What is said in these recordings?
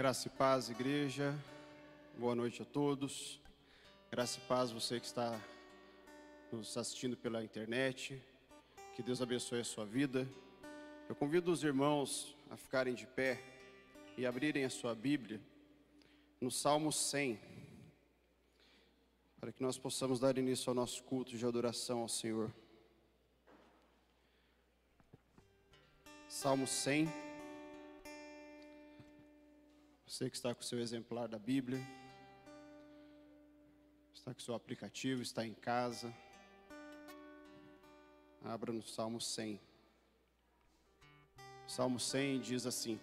Graça e paz, igreja. Boa noite a todos. Graça e paz, você que está nos assistindo pela internet. Que Deus abençoe a sua vida. Eu convido os irmãos a ficarem de pé e abrirem a sua Bíblia no Salmo 100, para que nós possamos dar início ao nosso culto de adoração ao Senhor. Salmo 100. Você que está com o seu exemplar da Bíblia, está com o seu aplicativo, está em casa, abra no Salmo 100. Salmo 100 diz assim: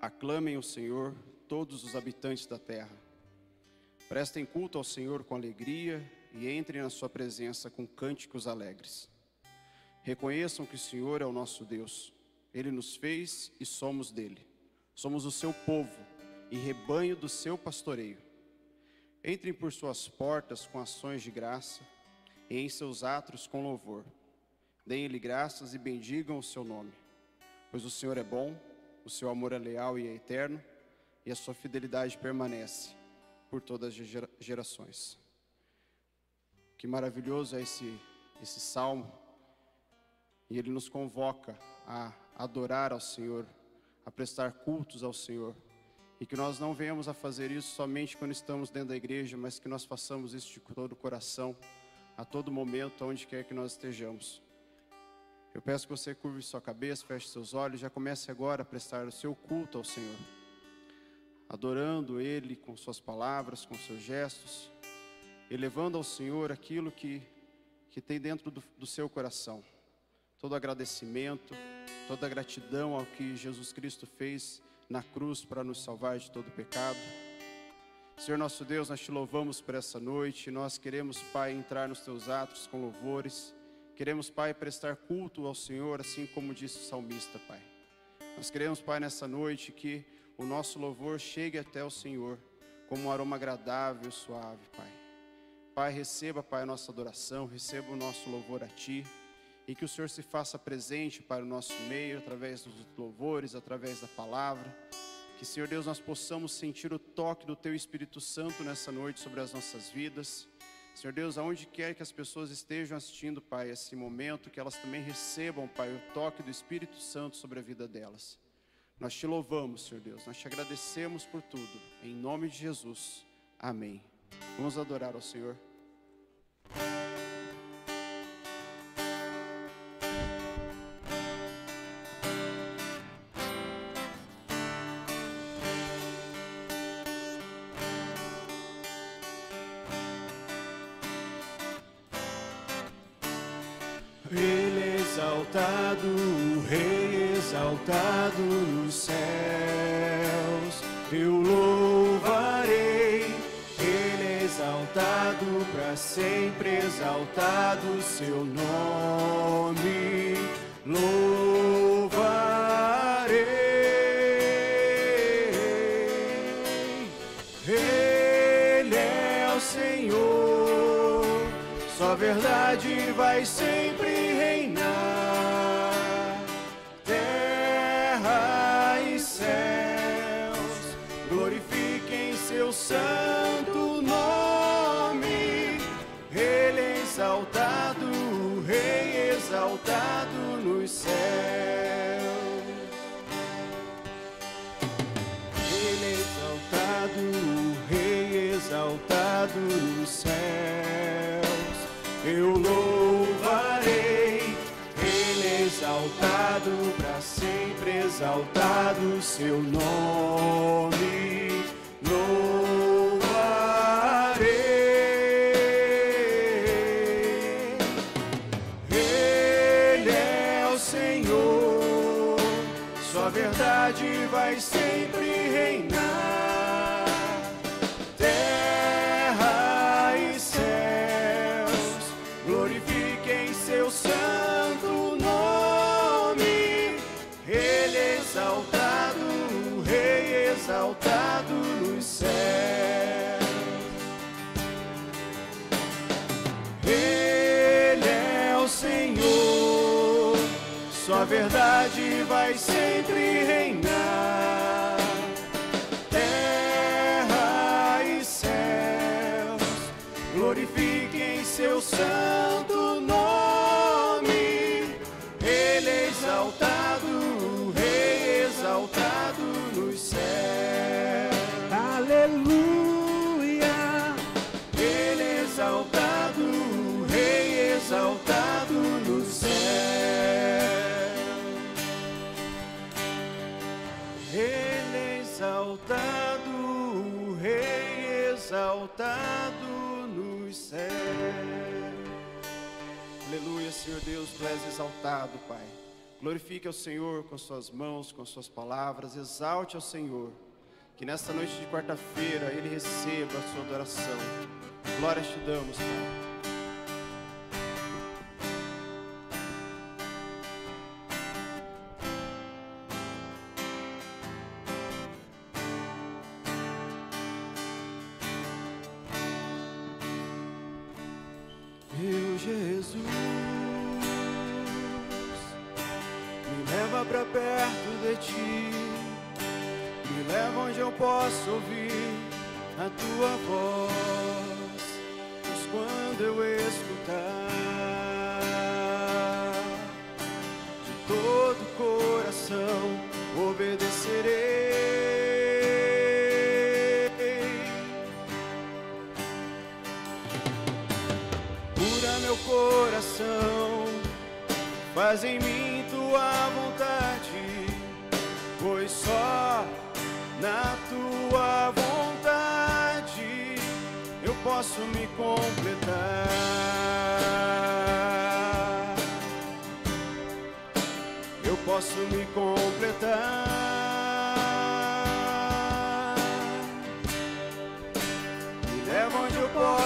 Aclamem o Senhor todos os habitantes da terra. Prestem culto ao Senhor com alegria e entrem na sua presença com cânticos alegres. Reconheçam que o Senhor é o nosso Deus. Ele nos fez e somos dele. Somos o seu povo e rebanho do seu pastoreio. Entrem por suas portas com ações de graça e em seus atos com louvor. Deem-lhe graças e bendigam o seu nome. Pois o Senhor é bom, o seu amor é leal e é eterno, e a sua fidelidade permanece por todas as gerações. Que maravilhoso é esse, esse salmo, e ele nos convoca a adorar ao Senhor a prestar cultos ao Senhor. E que nós não venhamos a fazer isso somente quando estamos dentro da igreja, mas que nós façamos isso de todo o coração, a todo momento, onde quer que nós estejamos. Eu peço que você curve sua cabeça, feche seus olhos, já comece agora a prestar o seu culto ao Senhor, adorando Ele com suas palavras, com seus gestos, elevando ao Senhor aquilo que, que tem dentro do, do seu coração, todo agradecimento toda gratidão ao que Jesus Cristo fez na cruz para nos salvar de todo pecado. Senhor nosso Deus, nós te louvamos por essa noite. Nós queremos, Pai, entrar nos teus atos com louvores. Queremos, Pai, prestar culto ao Senhor, assim como disse o salmista, Pai. Nós queremos, Pai, nessa noite que o nosso louvor chegue até o Senhor como um aroma agradável, suave, Pai. Pai, receba, Pai, a nossa adoração, receba o nosso louvor a Ti e que o Senhor se faça presente para o nosso meio, através dos louvores, através da palavra. Que, Senhor Deus, nós possamos sentir o toque do Teu Espírito Santo nessa noite sobre as nossas vidas. Senhor Deus, aonde quer que as pessoas estejam assistindo, Pai, esse momento, que elas também recebam, Pai, o toque do Espírito Santo sobre a vida delas. Nós te louvamos, Senhor Deus, nós te agradecemos por tudo. Em nome de Jesus. Amém. Vamos adorar ao Senhor. Sua verdade vai sempre reinar. Terra e céus glorifiquem seu sangue. Exaltado nos céus. Aleluia, Senhor Deus, tu és exaltado, Pai. Glorifique ao Senhor com suas mãos, com suas palavras, exalte ao Senhor. Que nesta noite de quarta-feira Ele receba a sua adoração. Glórias te damos, Pai.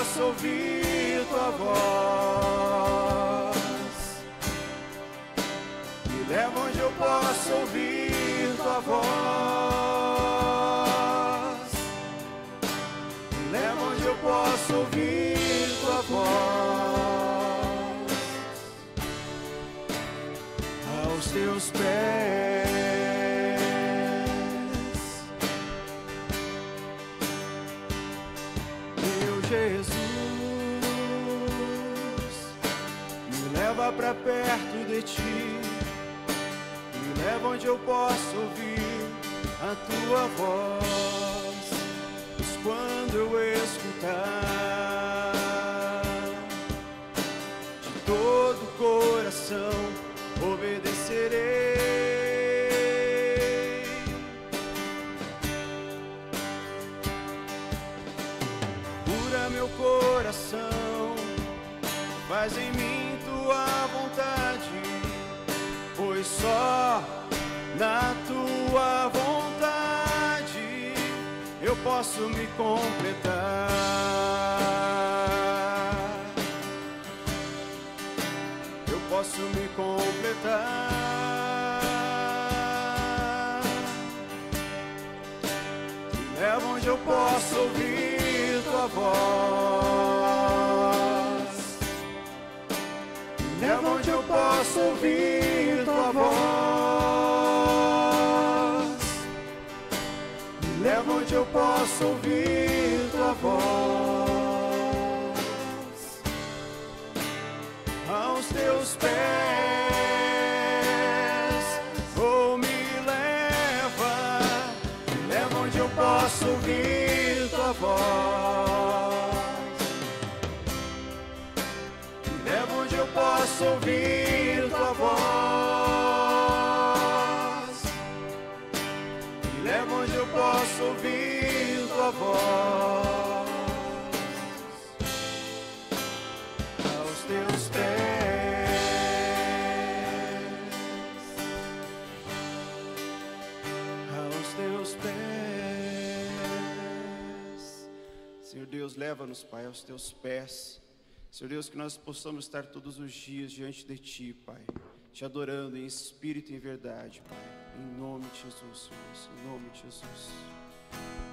Posso ouvir tua voz. Me leva onde eu posso ouvir tua voz. Me leva onde eu posso ouvir tua voz. Aos teus pés. Ti, me leva onde eu posso ouvir a tua voz, pois quando eu escutar de todo o coração obedecerei. cura meu coração, faz em mim só na tua vontade eu posso me completar. Eu posso me completar. Me leva onde eu posso ouvir tua voz. Me leva onde eu posso ouvir Onde eu posso ouvir tua voz. Aos teus pés, ou me leva, me leva onde eu posso ouvir tua voz. Me leva onde eu posso ouvir Leva-nos, Pai, aos teus pés. Senhor Deus, que nós possamos estar todos os dias diante de Ti, Pai, te adorando em espírito e em verdade, Pai. Em nome de Jesus, Senhor, em nome de Jesus.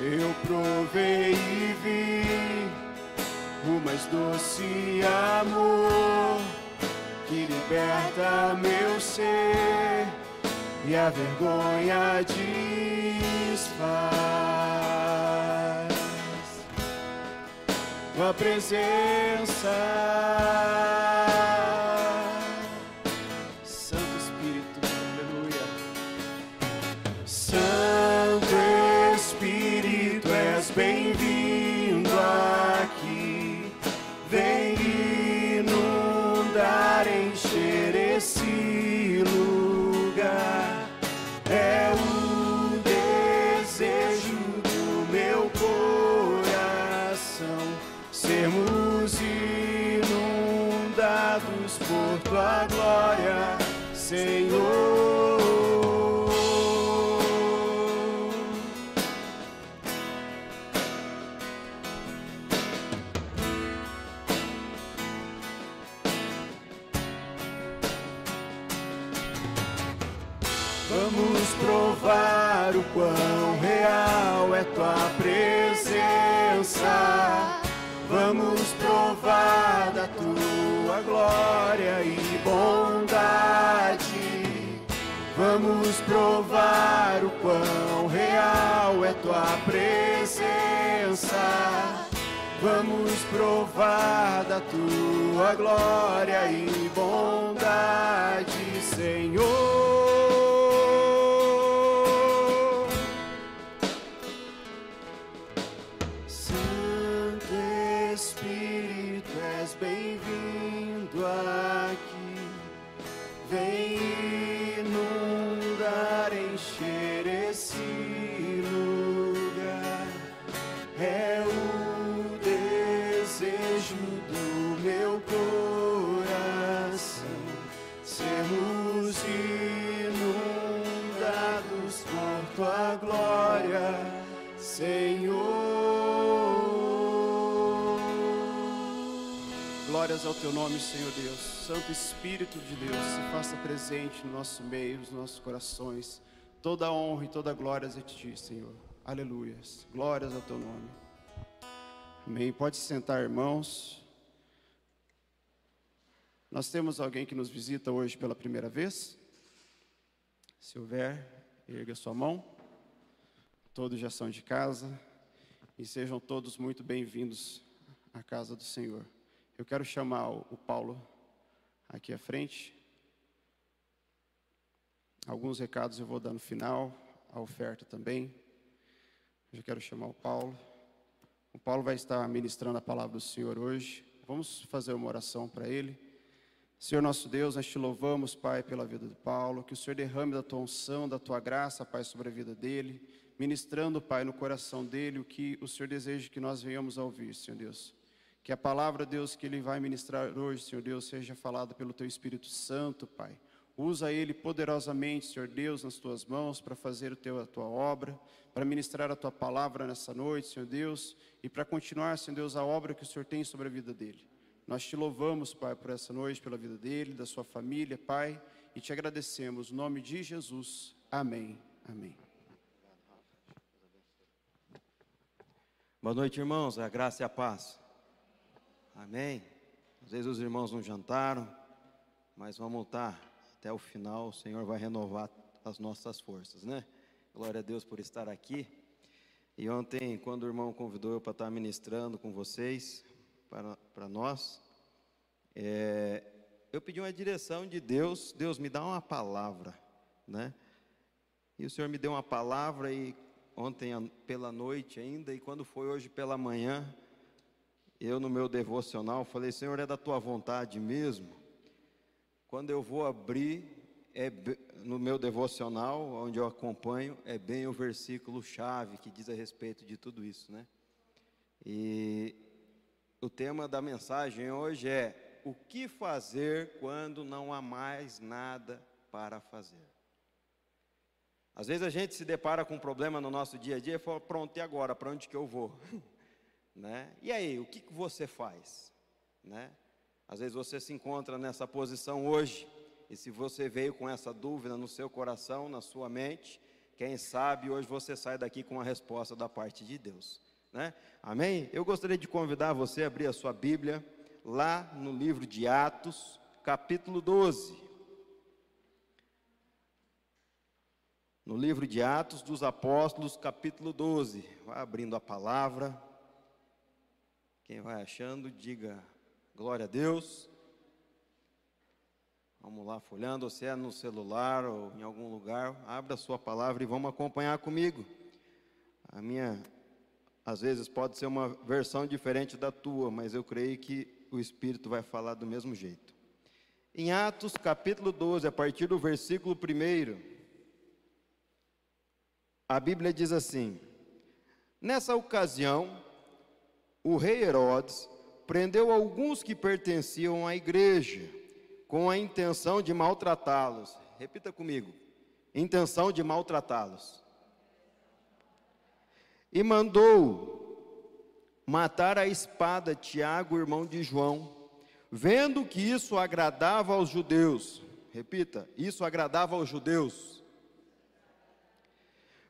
Eu provei e vi o mais doce amor que liberta meu ser e a vergonha desfaz. Tua presença, provar o quão real é tua presença. Vamos provar da tua glória e bondade, Senhor. Senhor. Glórias ao teu nome, Senhor Deus. Santo Espírito de Deus, se faça presente no nosso meio, nos nossos corações. Toda honra e toda glória é de ti, Senhor. Aleluias. Glórias ao teu nome. Amém. Pode se sentar, irmãos. Nós temos alguém que nos visita hoje pela primeira vez? Se houver, erga sua mão. Todos já são de casa e sejam todos muito bem-vindos à casa do Senhor. Eu quero chamar o Paulo aqui à frente. Alguns recados eu vou dar no final, a oferta também. Eu quero chamar o Paulo. O Paulo vai estar ministrando a palavra do Senhor hoje. Vamos fazer uma oração para ele. Senhor nosso Deus, nós te louvamos, Pai, pela vida do Paulo. Que o Senhor derrame da tua unção, da tua graça, Pai, sobre a vida dele. Ministrando, Pai, no coração dele o que o Senhor deseja que nós venhamos a ouvir, Senhor Deus. Que a palavra, Deus, que ele vai ministrar hoje, Senhor Deus, seja falada pelo teu Espírito Santo, Pai. Usa ele poderosamente, Senhor Deus, nas tuas mãos para fazer o teu, a tua obra, para ministrar a tua palavra nessa noite, Senhor Deus, e para continuar, Senhor Deus, a obra que o Senhor tem sobre a vida dele. Nós te louvamos, Pai, por essa noite, pela vida dele, da sua família, Pai, e te agradecemos. Em nome de Jesus. Amém. Amém. Boa noite, irmãos. A graça e a paz. Amém. Às vezes os irmãos não jantaram, mas vamos lutar até o final. O Senhor vai renovar as nossas forças, né? Glória a Deus por estar aqui. E ontem, quando o irmão convidou eu para estar ministrando com vocês, para, para nós, é, eu pedi uma direção de Deus, Deus me dá uma palavra, né? E o Senhor me deu uma palavra e ontem pela noite ainda, e quando foi hoje pela manhã, eu no meu devocional falei, Senhor, é da tua vontade mesmo? Quando eu vou abrir, é no meu devocional, onde eu acompanho, é bem o versículo chave que diz a respeito de tudo isso, né? E o tema da mensagem hoje é o que fazer quando não há mais nada para fazer. Às vezes a gente se depara com um problema no nosso dia a dia e fala, pronto, e agora? Para onde que eu vou? né? E aí, o que, que você faz? Né? Às vezes você se encontra nessa posição hoje, e se você veio com essa dúvida no seu coração, na sua mente, quem sabe hoje você sai daqui com uma resposta da parte de Deus. Né? Amém? Eu gostaria de convidar você a abrir a sua Bíblia lá no livro de Atos, capítulo 12. No livro de Atos dos Apóstolos, capítulo 12. Vai abrindo a palavra. Quem vai achando, diga glória a Deus. Vamos lá, folhando, se é no celular ou em algum lugar, abra a sua palavra e vamos acompanhar comigo. A minha, às vezes, pode ser uma versão diferente da tua, mas eu creio que o Espírito vai falar do mesmo jeito. Em Atos, capítulo 12, a partir do versículo 1. A Bíblia diz assim: Nessa ocasião, o rei Herodes prendeu alguns que pertenciam à igreja, com a intenção de maltratá-los. Repita comigo: intenção de maltratá-los. E mandou matar a espada Tiago, irmão de João, vendo que isso agradava aos judeus. Repita: isso agradava aos judeus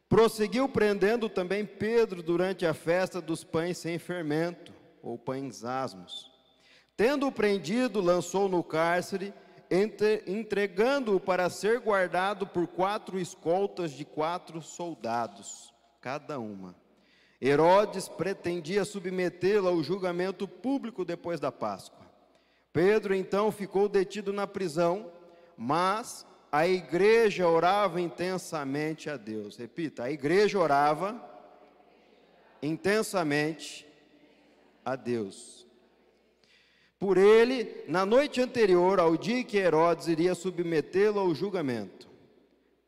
Prosseguiu prendendo também Pedro durante a festa dos pães sem fermento, ou pães asmos. Tendo-o prendido, lançou no cárcere, entregando-o para ser guardado por quatro escoltas de quatro soldados, cada uma. Herodes pretendia submetê-lo ao julgamento público depois da Páscoa. Pedro então ficou detido na prisão, mas a igreja orava intensamente a Deus. Repita, a igreja orava intensamente a Deus. Por ele, na noite anterior ao dia que Herodes iria submetê-lo ao julgamento,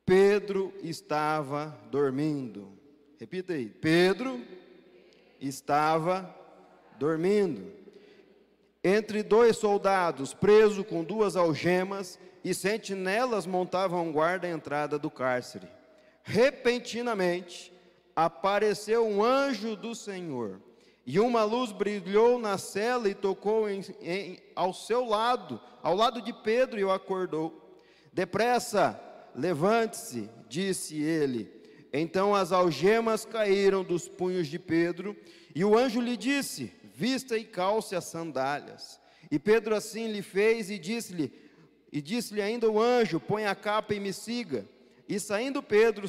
Pedro estava dormindo. Repita aí, Pedro estava dormindo. Entre dois soldados, preso com duas algemas, e sentinelas montavam guarda à entrada do cárcere. Repentinamente apareceu um anjo do Senhor, e uma luz brilhou na cela e tocou em, em, ao seu lado, ao lado de Pedro, e o acordou. Depressa, levante-se, disse ele. Então as algemas caíram dos punhos de Pedro, e o anjo lhe disse: Vista e calce as sandálias. E Pedro assim lhe fez e disse-lhe: e disse-lhe ainda o anjo: Põe a capa e me siga. E saindo Pedro,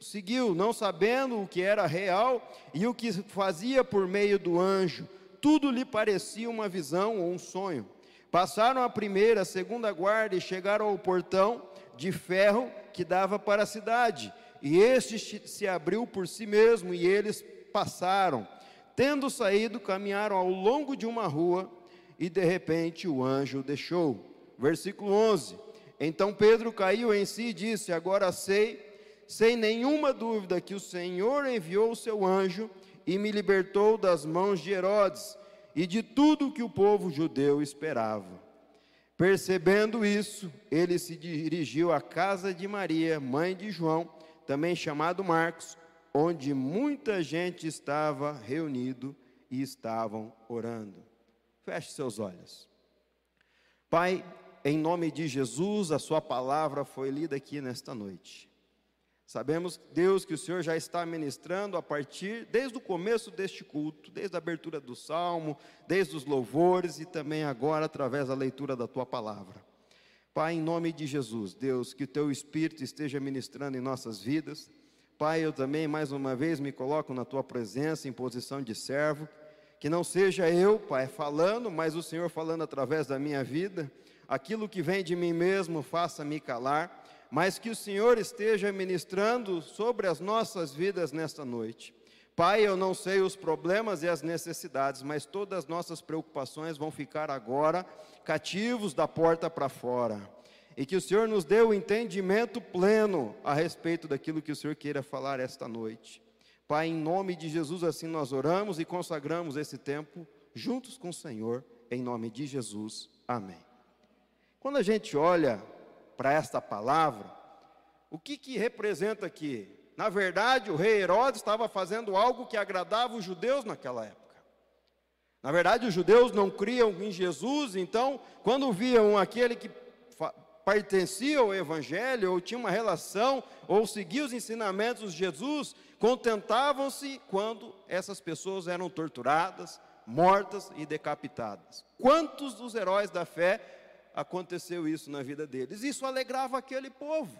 seguiu, não sabendo o que era real e o que fazia por meio do anjo. Tudo lhe parecia uma visão ou um sonho. Passaram a primeira, a segunda guarda e chegaram ao portão de ferro que dava para a cidade. E este se abriu por si mesmo e eles passaram. Tendo saído, caminharam ao longo de uma rua e de repente o anjo deixou. Versículo 11: Então Pedro caiu em si e disse: Agora sei, sem nenhuma dúvida, que o Senhor enviou o seu anjo e me libertou das mãos de Herodes e de tudo que o povo judeu esperava. Percebendo isso, ele se dirigiu à casa de Maria, mãe de João, também chamado Marcos, onde muita gente estava reunido e estavam orando. Feche seus olhos. Pai, em nome de Jesus, a Sua palavra foi lida aqui nesta noite. Sabemos, Deus, que o Senhor já está ministrando a partir, desde o começo deste culto, desde a abertura do salmo, desde os louvores e também agora através da leitura da Tua palavra. Pai, em nome de Jesus, Deus, que o teu Espírito esteja ministrando em nossas vidas. Pai, eu também, mais uma vez, me coloco na tua presença, em posição de servo. Que não seja eu, Pai, falando, mas o Senhor falando através da minha vida. Aquilo que vem de mim mesmo, faça-me calar. Mas que o Senhor esteja ministrando sobre as nossas vidas nesta noite. Pai, eu não sei os problemas e as necessidades, mas todas as nossas preocupações vão ficar agora cativos da porta para fora. E que o Senhor nos dê o entendimento pleno a respeito daquilo que o Senhor queira falar esta noite. Pai, em nome de Jesus, assim nós oramos e consagramos esse tempo juntos com o Senhor, em nome de Jesus. Amém. Quando a gente olha para esta palavra, o que, que representa aqui? Na verdade, o rei Herodes estava fazendo algo que agradava os judeus naquela época. Na verdade, os judeus não criam em Jesus, então, quando viam aquele que pertencia ao Evangelho, ou tinha uma relação, ou seguia os ensinamentos de Jesus, contentavam-se quando essas pessoas eram torturadas, mortas e decapitadas. Quantos dos heróis da fé aconteceu isso na vida deles? Isso alegrava aquele povo.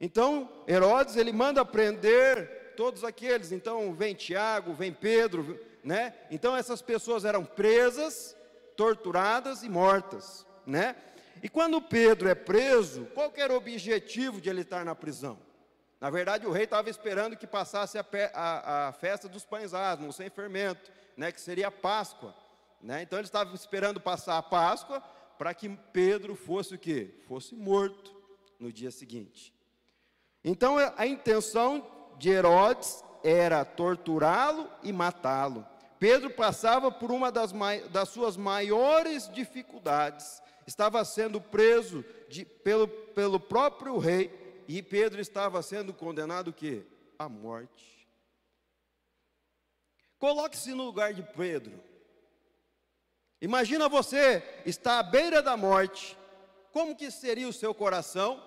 Então, Herodes, ele manda prender todos aqueles. Então, vem Tiago, vem Pedro, né? Então, essas pessoas eram presas, torturadas e mortas, né? E quando Pedro é preso, qual era o objetivo de ele estar na prisão? Na verdade, o rei estava esperando que passasse a, a, a, festa dos pães asmos, sem fermento, né, que seria a Páscoa. Né? Então, ele estava esperando passar a Páscoa para que Pedro fosse o quê? Fosse morto no dia seguinte. Então a intenção de Herodes era torturá-lo e matá-lo. Pedro passava por uma das, das, suas maiores dificuldades. Estava sendo preso de, pelo, pelo próprio rei e Pedro estava sendo condenado o? À morte. Coloque-se no lugar de Pedro. Imagina você está à beira da morte. Como que seria o seu coração?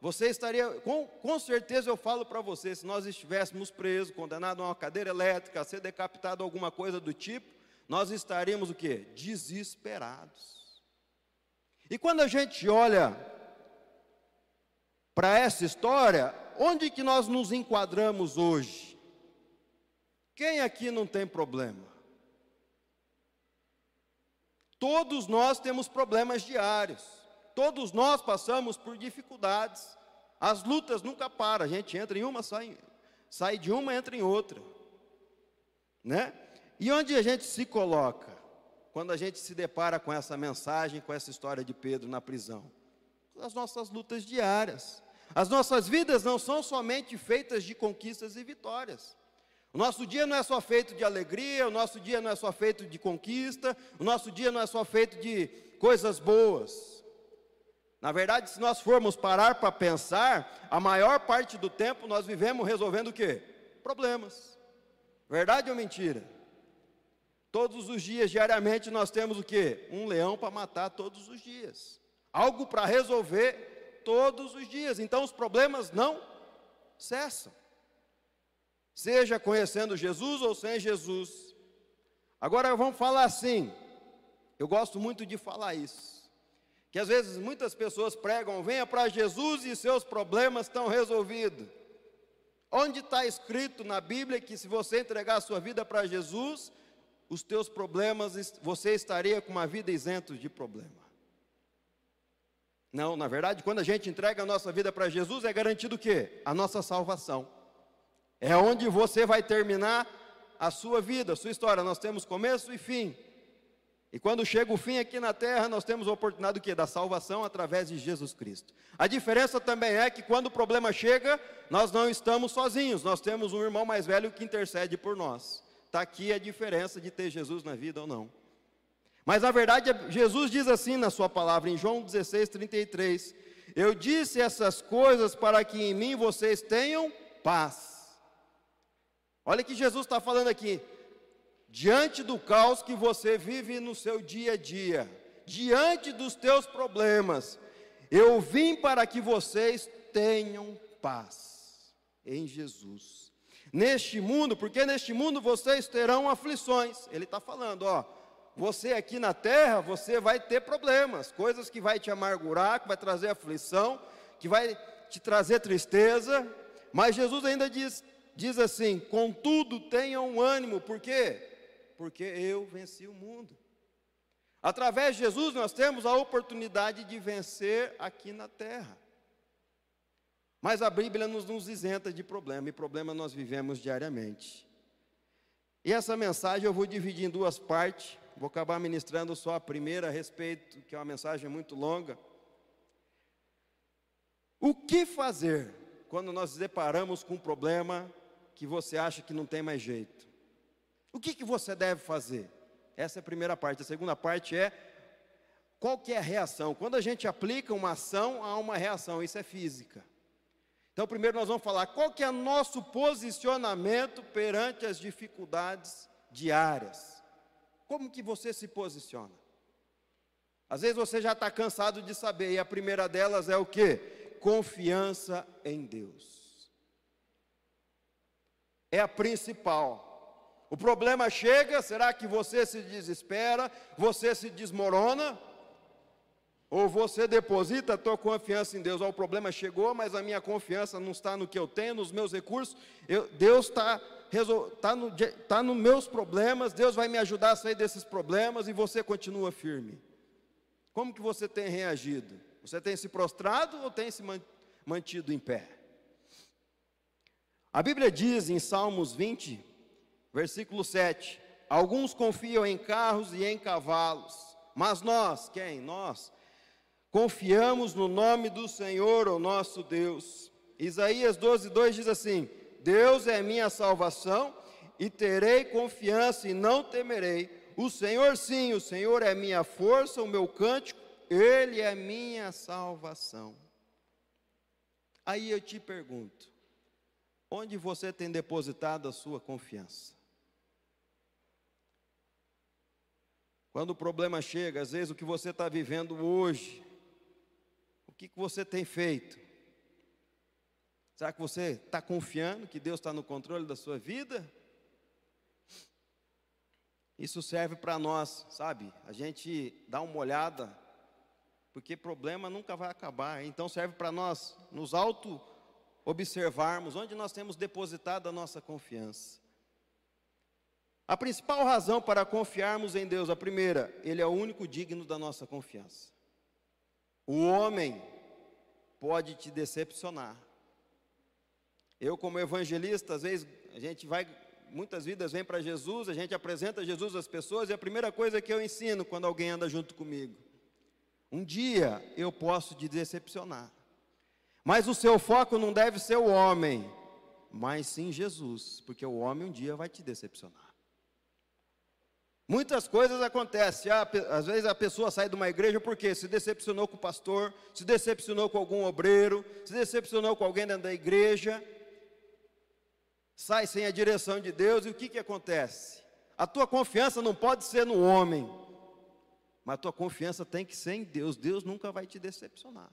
Você estaria, com, com certeza eu falo para você, se nós estivéssemos presos, condenados a uma cadeira elétrica, a ser decapitado, alguma coisa do tipo, nós estaríamos o quê? Desesperados. E quando a gente olha para essa história, onde que nós nos enquadramos hoje? Quem aqui não tem problema? Todos nós temos problemas diários. Todos nós passamos por dificuldades. As lutas nunca param. A gente entra em uma, sai, sai de uma, entra em outra. Né? E onde a gente se coloca quando a gente se depara com essa mensagem, com essa história de Pedro na prisão? As nossas lutas diárias. As nossas vidas não são somente feitas de conquistas e vitórias. Nosso dia não é só feito de alegria, o nosso dia não é só feito de conquista, o nosso dia não é só feito de coisas boas. Na verdade, se nós formos parar para pensar, a maior parte do tempo nós vivemos resolvendo o quê? Problemas. Verdade ou mentira? Todos os dias, diariamente, nós temos o quê? Um leão para matar todos os dias. Algo para resolver todos os dias. Então os problemas não cessam. Seja conhecendo Jesus ou sem Jesus. Agora vamos falar assim. Eu gosto muito de falar isso que às vezes muitas pessoas pregam, venha para Jesus e seus problemas estão resolvidos. Onde está escrito na Bíblia que se você entregar a sua vida para Jesus, os teus problemas, você estaria com uma vida isento de problema. Não, na verdade, quando a gente entrega a nossa vida para Jesus, é garantido o quê? A nossa salvação. É onde você vai terminar a sua vida, a sua história. Nós temos começo e fim. E quando chega o fim aqui na terra, nós temos a oportunidade do quê? Da salvação através de Jesus Cristo. A diferença também é que quando o problema chega, nós não estamos sozinhos, nós temos um irmão mais velho que intercede por nós. Está aqui a diferença de ter Jesus na vida ou não. Mas na verdade, Jesus diz assim na sua palavra, em João 16, 33: Eu disse essas coisas para que em mim vocês tenham paz. Olha que Jesus está falando aqui diante do caos que você vive no seu dia a dia, diante dos teus problemas, eu vim para que vocês tenham paz em Jesus. Neste mundo, porque neste mundo vocês terão aflições. Ele está falando, ó, você aqui na terra, você vai ter problemas, coisas que vai te amargurar, que vai trazer aflição, que vai te trazer tristeza, mas Jesus ainda diz, diz assim: contudo, tenham ânimo, por quê? Porque eu venci o mundo. Através de Jesus, nós temos a oportunidade de vencer aqui na terra. Mas a Bíblia nos, nos isenta de problema, e problema nós vivemos diariamente. E essa mensagem eu vou dividir em duas partes. Vou acabar ministrando só a primeira a respeito, que é uma mensagem muito longa. O que fazer quando nós nos deparamos com um problema que você acha que não tem mais jeito? O que, que você deve fazer? Essa é a primeira parte. A segunda parte é qual que é a reação? Quando a gente aplica uma ação, há uma reação, isso é física. Então, primeiro nós vamos falar qual que é nosso posicionamento perante as dificuldades diárias. Como que você se posiciona? Às vezes você já está cansado de saber, e a primeira delas é o que? Confiança em Deus. É a principal. O problema chega, será que você se desespera, você se desmorona? Ou você deposita a tua confiança em Deus? Oh, o problema chegou, mas a minha confiança não está no que eu tenho, nos meus recursos. Eu, Deus está está no, tá nos meus problemas, Deus vai me ajudar a sair desses problemas e você continua firme. Como que você tem reagido? Você tem se prostrado ou tem se mantido em pé? A Bíblia diz em Salmos 20, versículo 7: Alguns confiam em carros e em cavalos, mas nós, quem? Nós, confiamos no nome do Senhor, o nosso Deus. Isaías 12, 2 diz assim: Deus é minha salvação e terei confiança e não temerei. O Senhor, sim, o Senhor é minha força, o meu cântico, Ele é minha salvação. Aí eu te pergunto: onde você tem depositado a sua confiança? Quando o problema chega, às vezes o que você está vivendo hoje, o que, que você tem feito? Será que você está confiando que Deus está no controle da sua vida? Isso serve para nós, sabe? A gente dá uma olhada, porque problema nunca vai acabar. Então serve para nós nos auto observarmos onde nós temos depositado a nossa confiança. A principal razão para confiarmos em Deus, a primeira, Ele é o único digno da nossa confiança. O homem pode te decepcionar, eu, como evangelista, às vezes a gente vai, muitas vidas vêm para Jesus, a gente apresenta Jesus às pessoas, e a primeira coisa que eu ensino quando alguém anda junto comigo: um dia eu posso te decepcionar, mas o seu foco não deve ser o homem, mas sim Jesus, porque o homem um dia vai te decepcionar. Muitas coisas acontecem. Ah, às vezes a pessoa sai de uma igreja porque se decepcionou com o pastor, se decepcionou com algum obreiro, se decepcionou com alguém dentro da igreja sai sem a direção de Deus e o que, que acontece? A tua confiança não pode ser no homem, mas a tua confiança tem que ser em Deus. Deus nunca vai te decepcionar.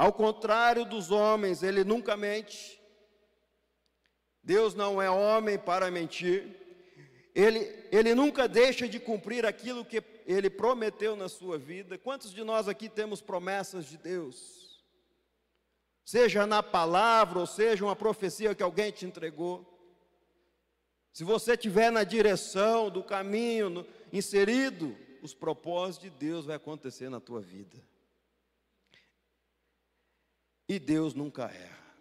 Ao contrário dos homens, ele nunca mente. Deus não é homem para mentir. Ele, ele nunca deixa de cumprir aquilo que ele prometeu na sua vida. Quantos de nós aqui temos promessas de Deus? seja na palavra, ou seja uma profecia que alguém te entregou. Se você estiver na direção do caminho, no, inserido, os propósitos de Deus vai acontecer na tua vida. E Deus nunca erra.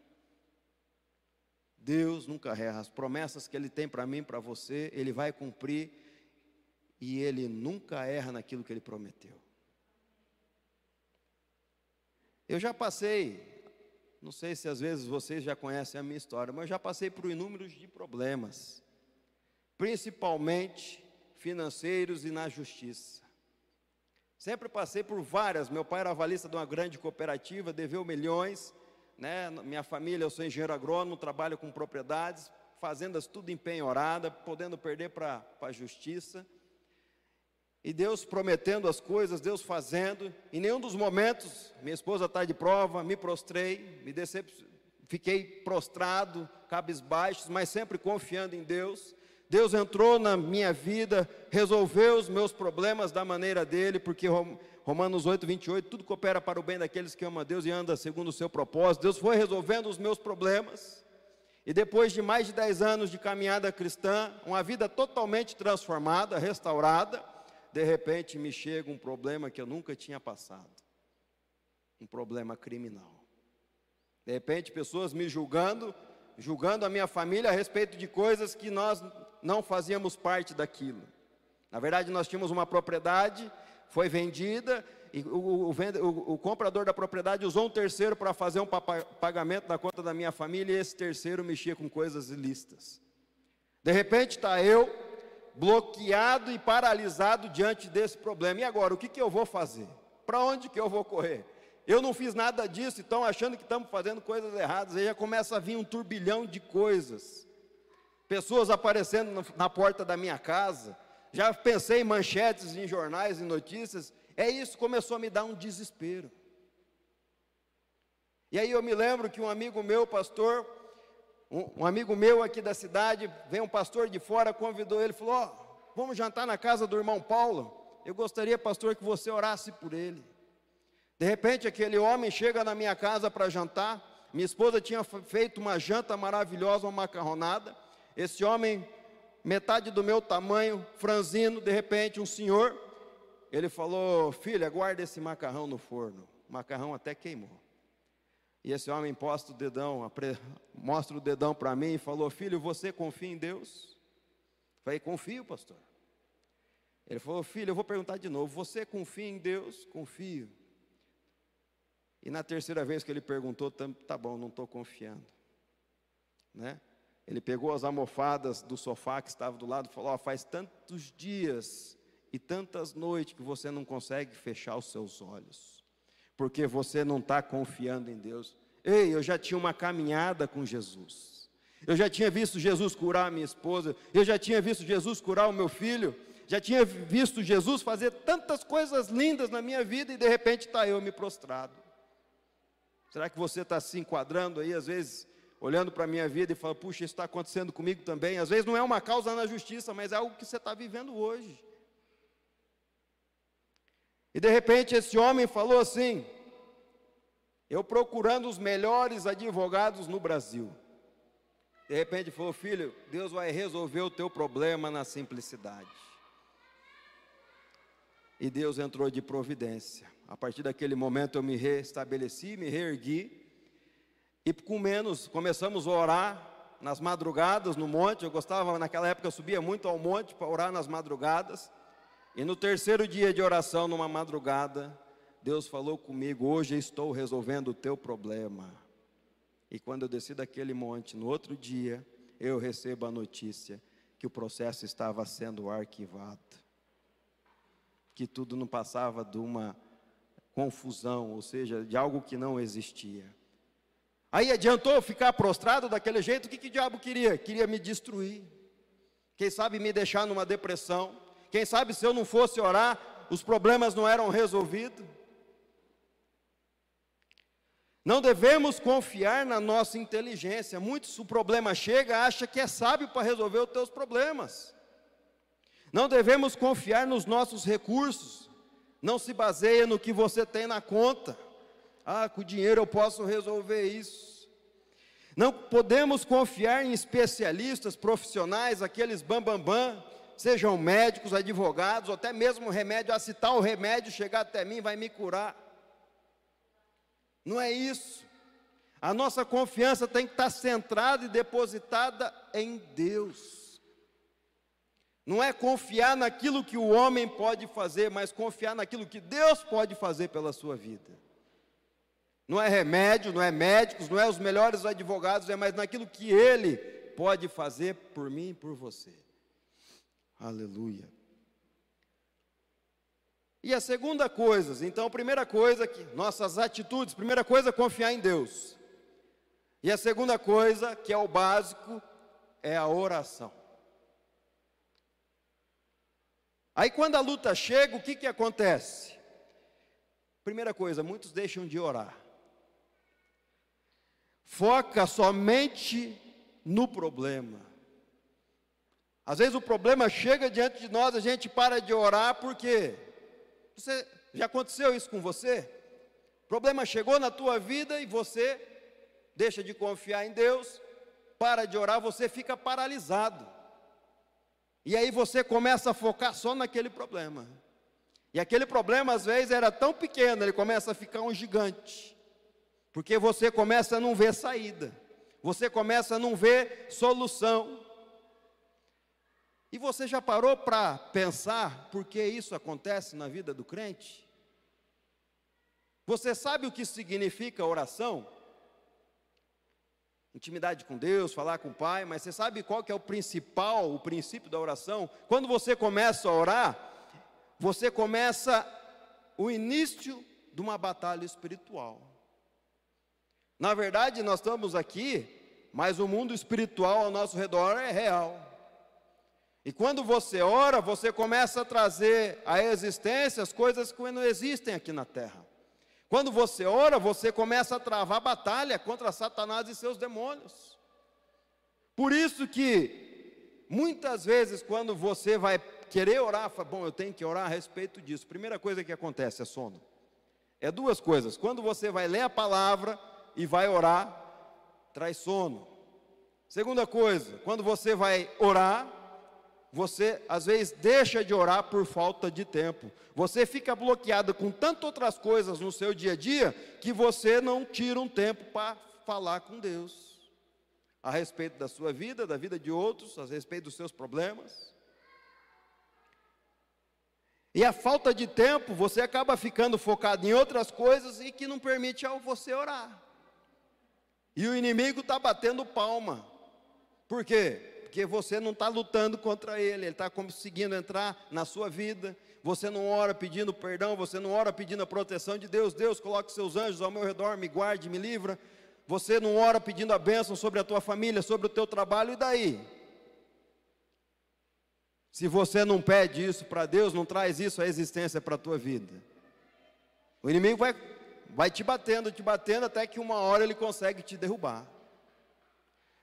Deus nunca erra. As promessas que Ele tem para mim, para você, Ele vai cumprir. E Ele nunca erra naquilo que Ele prometeu. Eu já passei não sei se às vezes vocês já conhecem a minha história, mas eu já passei por inúmeros de problemas, principalmente financeiros e na justiça. Sempre passei por várias. Meu pai era avalista de uma grande cooperativa, deveu milhões. Né? Minha família, eu sou engenheiro agrônomo, trabalho com propriedades, fazendas tudo empenhorada, podendo perder para a justiça. E Deus prometendo as coisas, Deus fazendo. Em nenhum dos momentos, minha esposa está de prova, me prostrei, me decep... fiquei prostrado, cabisbaixo, mas sempre confiando em Deus. Deus entrou na minha vida, resolveu os meus problemas da maneira dele, porque Romanos 8, 28, tudo coopera para o bem daqueles que amam a Deus e andam segundo o seu propósito. Deus foi resolvendo os meus problemas. E depois de mais de 10 anos de caminhada cristã, uma vida totalmente transformada, restaurada, de repente me chega um problema que eu nunca tinha passado. Um problema criminal. De repente, pessoas me julgando, julgando a minha família a respeito de coisas que nós não fazíamos parte daquilo. Na verdade, nós tínhamos uma propriedade, foi vendida, e o, o, o, o comprador da propriedade usou um terceiro para fazer um pagamento da conta da minha família, e esse terceiro mexia com coisas ilícitas. De repente está eu, bloqueado e paralisado diante desse problema. E agora, o que, que eu vou fazer? Para onde que eu vou correr? Eu não fiz nada disso, estão achando que estamos fazendo coisas erradas. Aí já começa a vir um turbilhão de coisas pessoas aparecendo na porta da minha casa, já pensei em manchetes em jornais e notícias, é isso, começou a me dar um desespero. E aí eu me lembro que um amigo meu, pastor, um, um amigo meu aqui da cidade, veio um pastor de fora, convidou ele, falou: oh, vamos jantar na casa do irmão Paulo. Eu gostaria, pastor, que você orasse por ele. De repente, aquele homem chega na minha casa para jantar. Minha esposa tinha feito uma janta maravilhosa, uma macarronada. Esse homem, metade do meu tamanho, franzino, de repente, um senhor, ele falou: Filha, guarda esse macarrão no forno. O macarrão até queimou. E esse homem posta o dedão, mostra o dedão para mim e falou: Filho, você confia em Deus? Eu falei: Confio, pastor. Ele falou: Filho, eu vou perguntar de novo: Você confia em Deus? Confio. E na terceira vez que ele perguntou, tá bom, não estou confiando. Né? Ele pegou as almofadas do sofá que estava do lado e falou: oh, faz tantos dias e tantas noites que você não consegue fechar os seus olhos, porque você não está confiando em Deus. Ei, eu já tinha uma caminhada com Jesus. Eu já tinha visto Jesus curar a minha esposa, eu já tinha visto Jesus curar o meu filho, já tinha visto Jesus fazer tantas coisas lindas na minha vida e de repente está eu me prostrado. Será que você está se enquadrando aí, às vezes, olhando para a minha vida e falando, puxa, isso está acontecendo comigo também. Às vezes não é uma causa na justiça, mas é algo que você está vivendo hoje. E de repente esse homem falou assim: eu procurando os melhores advogados no Brasil. De repente falou, filho, Deus vai resolver o teu problema na simplicidade. E Deus entrou de providência. A partir daquele momento eu me restabeleci, me reergui e com menos, começamos a orar nas madrugadas no monte. Eu gostava, naquela época, eu subia muito ao monte para orar nas madrugadas. E no terceiro dia de oração, numa madrugada, Deus falou comigo: Hoje estou resolvendo o teu problema. E quando eu desci daquele monte, no outro dia, eu recebo a notícia que o processo estava sendo arquivado. Que tudo não passava de uma confusão, ou seja, de algo que não existia. Aí adiantou ficar prostrado daquele jeito, o que, que o diabo queria? Queria me destruir. Quem sabe me deixar numa depressão. Quem sabe se eu não fosse orar, os problemas não eram resolvidos. Não devemos confiar na nossa inteligência. Muitos, o problema chega, acha que é sábio para resolver os teus problemas. Não devemos confiar nos nossos recursos. Não se baseia no que você tem na conta. Ah, com dinheiro eu posso resolver isso. Não podemos confiar em especialistas, profissionais, aqueles bambambam, bam, bam, sejam médicos, advogados, ou até mesmo remédio, ah, se tal remédio chegar até mim, vai me curar. Não é isso. A nossa confiança tem que estar centrada e depositada em Deus. Não é confiar naquilo que o homem pode fazer, mas confiar naquilo que Deus pode fazer pela sua vida. Não é remédio, não é médicos, não é os melhores advogados, é mais naquilo que Ele pode fazer por mim e por você. Aleluia. E a segunda coisa, então, a primeira coisa que nossas atitudes, primeira coisa, confiar em Deus. E a segunda coisa, que é o básico, é a oração. Aí quando a luta chega, o que que acontece? Primeira coisa, muitos deixam de orar foca somente no problema. Às vezes o problema chega diante de nós, a gente para de orar, porque você já aconteceu isso com você? O problema chegou na tua vida e você deixa de confiar em Deus, para de orar, você fica paralisado. E aí você começa a focar só naquele problema. E aquele problema às vezes era tão pequeno, ele começa a ficar um gigante. Porque você começa a não ver saída. Você começa a não ver solução. E você já parou para pensar por que isso acontece na vida do crente? Você sabe o que significa oração? Intimidade com Deus, falar com o Pai, mas você sabe qual que é o principal, o princípio da oração? Quando você começa a orar, você começa o início de uma batalha espiritual. Na verdade, nós estamos aqui, mas o mundo espiritual ao nosso redor é real. E quando você ora, você começa a trazer à existência as coisas que não existem aqui na terra. Quando você ora, você começa a travar batalha contra Satanás e seus demônios. Por isso que muitas vezes quando você vai querer orar, fala, bom, eu tenho que orar a respeito disso. Primeira coisa que acontece é sono. É duas coisas. Quando você vai ler a palavra e vai orar, traz sono. Segunda coisa, quando você vai orar, você às vezes deixa de orar por falta de tempo. Você fica bloqueado com tantas outras coisas no seu dia a dia que você não tira um tempo para falar com Deus a respeito da sua vida, da vida de outros, a respeito dos seus problemas. E a falta de tempo, você acaba ficando focado em outras coisas e que não permite você orar. E o inimigo está batendo palma. Por quê? Porque você não está lutando contra ele, ele está conseguindo entrar na sua vida. Você não ora pedindo perdão, você não ora pedindo a proteção de Deus. Deus, coloque seus anjos ao meu redor, me guarde, me livra. Você não ora pedindo a bênção sobre a tua família, sobre o teu trabalho, e daí? Se você não pede isso para Deus, não traz isso à existência para a tua vida. O inimigo vai, vai te batendo, te batendo, até que uma hora ele consegue te derrubar.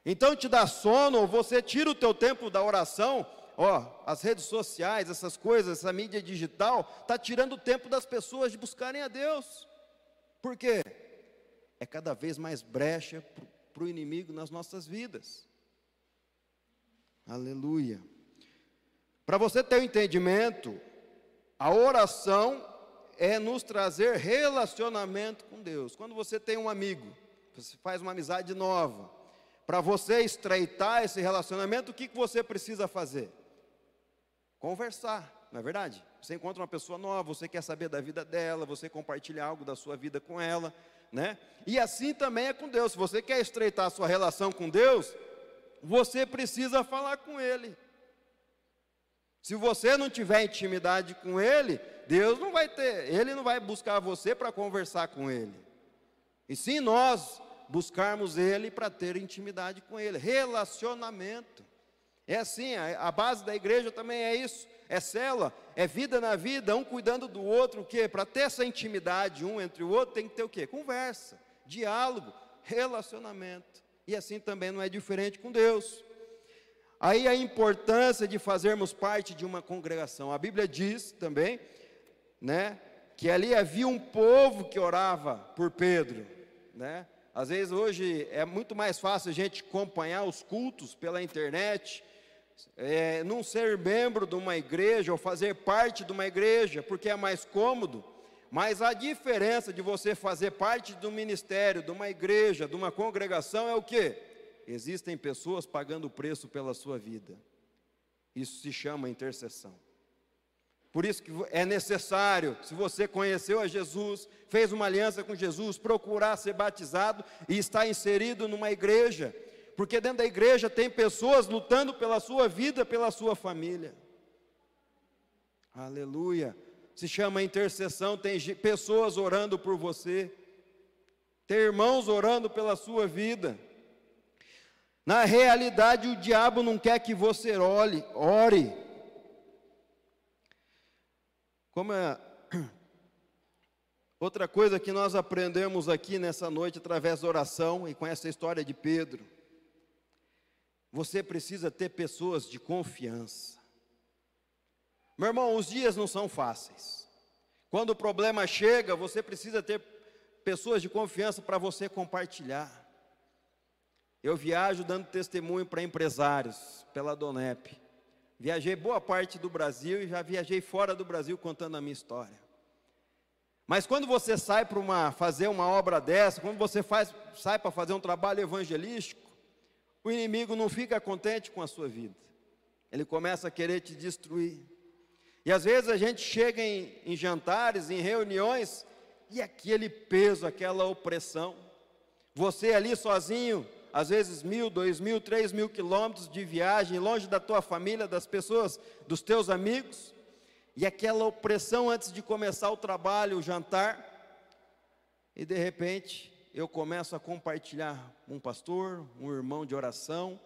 Então te dá sono, você tira o teu tempo da oração, ó, as redes sociais, essas coisas, essa mídia digital, está tirando o tempo das pessoas de buscarem a Deus. Por quê? É cada vez mais brecha para o inimigo nas nossas vidas. Aleluia. Para você ter o um entendimento, a oração é nos trazer relacionamento com Deus. Quando você tem um amigo, você faz uma amizade nova, para você estreitar esse relacionamento, o que, você precisa fazer? Conversar, não é verdade? Você encontra uma pessoa nova, você quer saber da vida dela, você compartilha algo da sua vida com ela, né? E assim também é com Deus. Se você quer estreitar a sua relação com Deus, você precisa falar com Ele. Se você não tiver intimidade com Ele, Deus não vai ter, Ele não vai buscar você para conversar com Ele. E sim nós buscarmos Ele para ter intimidade com Ele, relacionamento. É assim, a, a base da igreja também é isso, é cela, é vida na vida, um cuidando do outro, o quê? Para ter essa intimidade um entre o outro, tem que ter o quê? Conversa, diálogo, relacionamento. E assim também não é diferente com Deus. Aí a importância de fazermos parte de uma congregação. A Bíblia diz também, né, que ali havia um povo que orava por Pedro, né? Às vezes hoje é muito mais fácil a gente acompanhar os cultos pela internet, é, não ser membro de uma igreja ou fazer parte de uma igreja, porque é mais cômodo. Mas a diferença de você fazer parte do ministério, de uma igreja, de uma congregação é o que? existem pessoas pagando o preço pela sua vida. Isso se chama intercessão. Por isso que é necessário, se você conheceu a Jesus, fez uma aliança com Jesus, procurar ser batizado e estar inserido numa igreja, porque dentro da igreja tem pessoas lutando pela sua vida, pela sua família. Aleluia. Se chama intercessão, tem pessoas orando por você, tem irmãos orando pela sua vida. Na realidade, o diabo não quer que você ore. ore. Como é. Outra coisa que nós aprendemos aqui nessa noite através da oração e com essa história de Pedro. você precisa ter pessoas de confiança. Meu irmão, os dias não são fáceis. Quando o problema chega, você precisa ter pessoas de confiança para você compartilhar. Eu viajo dando testemunho para empresários pela Donep. Viajei boa parte do Brasil e já viajei fora do Brasil contando a minha história. Mas quando você sai para uma, fazer uma obra dessa, quando você faz, sai para fazer um trabalho evangelístico, o inimigo não fica contente com a sua vida. Ele começa a querer te destruir. E às vezes a gente chega em, em jantares, em reuniões, e aquele peso, aquela opressão. Você ali sozinho, às vezes mil, dois mil, três mil quilômetros de viagem, longe da tua família, das pessoas, dos teus amigos, e aquela opressão antes de começar o trabalho, o jantar, e de repente eu começo a compartilhar um pastor, um irmão de oração,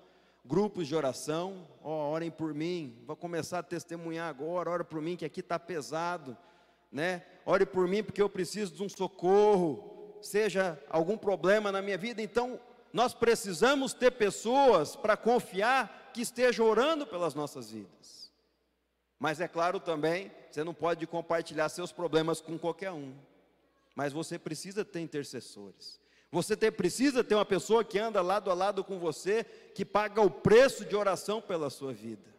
grupos de oração, ó, oh, orem por mim, vou começar a testemunhar agora, ora por mim que aqui está pesado, né? Ore por mim porque eu preciso de um socorro, seja algum problema na minha vida, então nós precisamos ter pessoas para confiar que estejam orando pelas nossas vidas. Mas é claro também, você não pode compartilhar seus problemas com qualquer um. Mas você precisa ter intercessores. Você ter, precisa ter uma pessoa que anda lado a lado com você, que paga o preço de oração pela sua vida.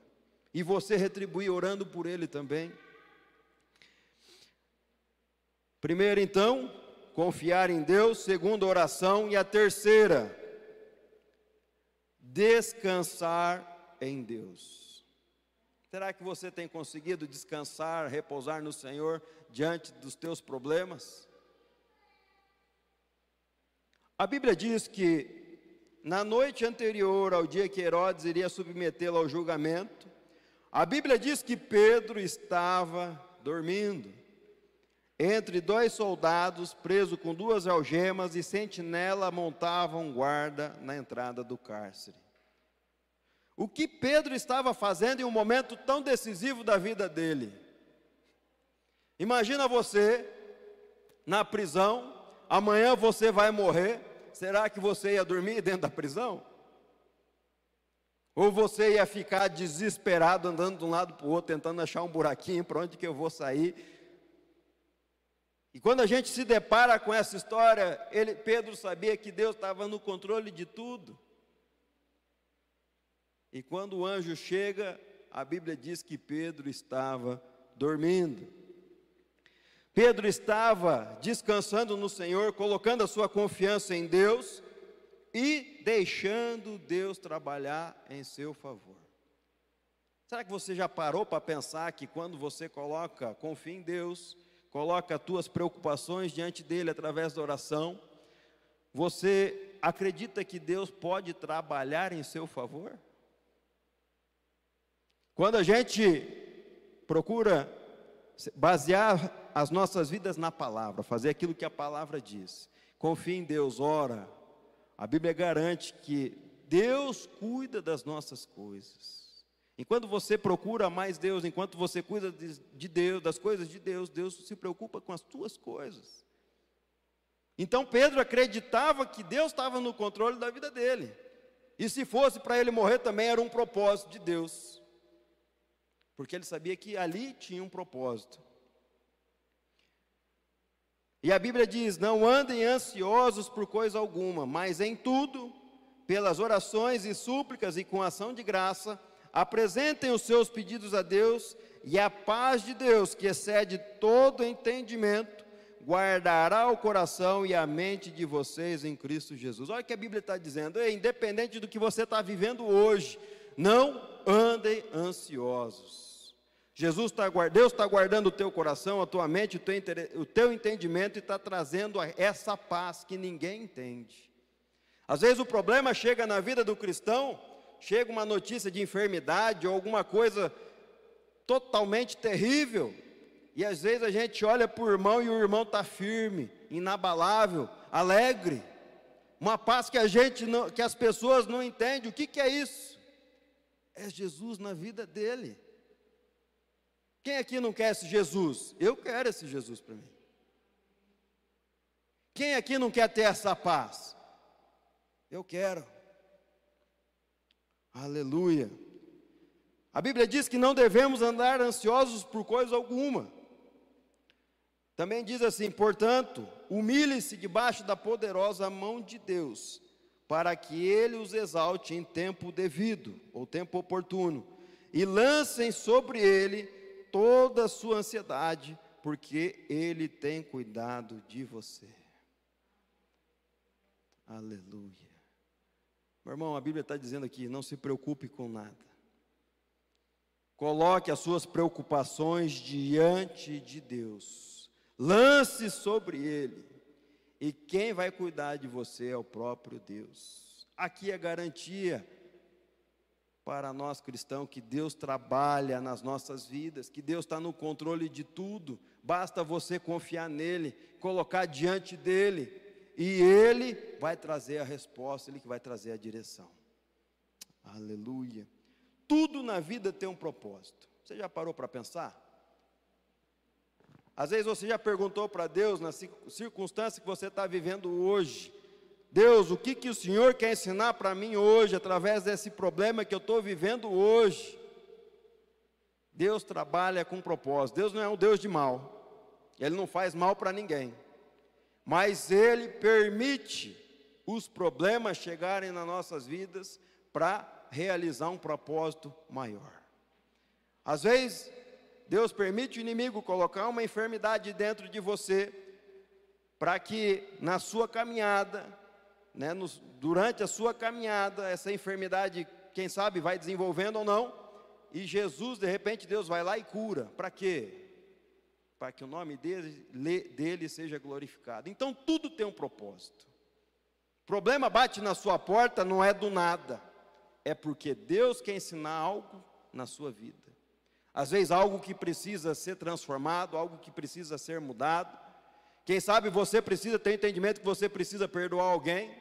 E você retribui orando por ele também. Primeiro, então, confiar em Deus. Segundo, oração. E a terceira, descansar em Deus. Será que você tem conseguido descansar, repousar no Senhor diante dos teus problemas? A Bíblia diz que na noite anterior ao dia que Herodes iria submetê-lo ao julgamento, a Bíblia diz que Pedro estava dormindo entre dois soldados, preso com duas algemas, e sentinela montava um guarda na entrada do cárcere. O que Pedro estava fazendo em um momento tão decisivo da vida dele? Imagina você na prisão, amanhã você vai morrer. Será que você ia dormir dentro da prisão? Ou você ia ficar desesperado andando de um lado para o outro, tentando achar um buraquinho para onde que eu vou sair? E quando a gente se depara com essa história, ele, Pedro sabia que Deus estava no controle de tudo. E quando o anjo chega, a Bíblia diz que Pedro estava dormindo. Pedro estava descansando no Senhor, colocando a sua confiança em Deus e deixando Deus trabalhar em seu favor. Será que você já parou para pensar que quando você coloca, confia em Deus, coloca as tuas preocupações diante dele através da oração, você acredita que Deus pode trabalhar em seu favor? Quando a gente procura basear as nossas vidas na palavra, fazer aquilo que a palavra diz, confia em Deus, ora, a Bíblia garante que Deus cuida das nossas coisas. Enquanto você procura mais Deus, enquanto você cuida de Deus, das coisas de Deus, Deus se preocupa com as tuas coisas. Então Pedro acreditava que Deus estava no controle da vida dele. E se fosse para ele morrer também era um propósito de Deus porque ele sabia que ali tinha um propósito. E a Bíblia diz: Não andem ansiosos por coisa alguma, mas em tudo, pelas orações e súplicas e com ação de graça, apresentem os seus pedidos a Deus, e a paz de Deus, que excede todo entendimento, guardará o coração e a mente de vocês em Cristo Jesus. Olha o que a Bíblia está dizendo, independente do que você está vivendo hoje, não andem ansiosos. Jesus está Deus está guardando o teu coração, a tua mente, o teu, o teu entendimento e está trazendo essa paz que ninguém entende. Às vezes o problema chega na vida do cristão, chega uma notícia de enfermidade ou alguma coisa totalmente terrível, e às vezes a gente olha para o irmão e o irmão está firme, inabalável, alegre, uma paz que a gente não, que as pessoas não entendem. O que, que é isso? É Jesus na vida dele. Quem aqui não quer esse Jesus? Eu quero esse Jesus para mim. Quem aqui não quer ter essa paz? Eu quero. Aleluia. A Bíblia diz que não devemos andar ansiosos por coisa alguma. Também diz assim: portanto, humilhe-se debaixo da poderosa mão de Deus, para que ele os exalte em tempo devido, ou tempo oportuno, e lancem sobre ele toda a sua ansiedade, porque ele tem cuidado de você. Aleluia. Meu irmão, a Bíblia está dizendo aqui: não se preocupe com nada. Coloque as suas preocupações diante de Deus. Lance sobre Ele. E quem vai cuidar de você é o próprio Deus. Aqui é garantia para nós cristãos que Deus trabalha nas nossas vidas, que Deus está no controle de tudo. Basta você confiar nele, colocar diante dele, e ele vai trazer a resposta, ele que vai trazer a direção. Aleluia. Tudo na vida tem um propósito. Você já parou para pensar? Às vezes você já perguntou para Deus, na circunstância que você está vivendo hoje: Deus, o que, que o Senhor quer ensinar para mim hoje, através desse problema que eu estou vivendo hoje? Deus trabalha com propósito. Deus não é um Deus de mal. Ele não faz mal para ninguém. Mas Ele permite os problemas chegarem nas nossas vidas para realizar um propósito maior. Às vezes, Deus permite o inimigo colocar uma enfermidade dentro de você, para que na sua caminhada, né, nos, durante a sua caminhada, essa enfermidade, quem sabe, vai desenvolvendo ou não, e Jesus, de repente, Deus vai lá e cura. Para quê? Para que o nome dele, dele seja glorificado. Então, tudo tem um propósito. Problema bate na sua porta, não é do nada é porque Deus quer ensinar algo na sua vida. Às vezes, algo que precisa ser transformado, algo que precisa ser mudado. Quem sabe você precisa ter entendimento que você precisa perdoar alguém.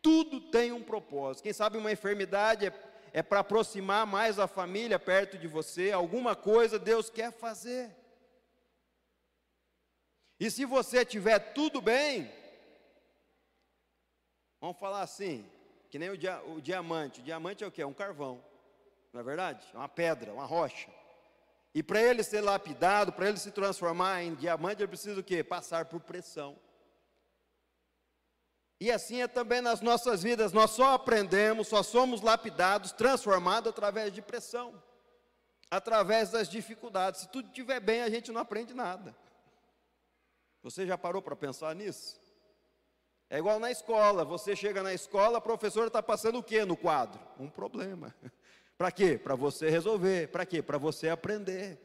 Tudo tem um propósito. Quem sabe uma enfermidade é, é para aproximar mais a família perto de você. Alguma coisa Deus quer fazer. E se você tiver tudo bem, vamos falar assim, que nem o, dia, o diamante. O diamante é o que? É um carvão. Não é verdade? É uma pedra, uma rocha. E para ele ser lapidado, para ele se transformar em diamante, ele precisa o quê? Passar por pressão. E assim é também nas nossas vidas, nós só aprendemos, só somos lapidados, transformados através de pressão, através das dificuldades. Se tudo estiver bem, a gente não aprende nada. Você já parou para pensar nisso? É igual na escola, você chega na escola, a professora está passando o que no quadro? Um problema. Para quê? Para você resolver. Para quê? Para você aprender.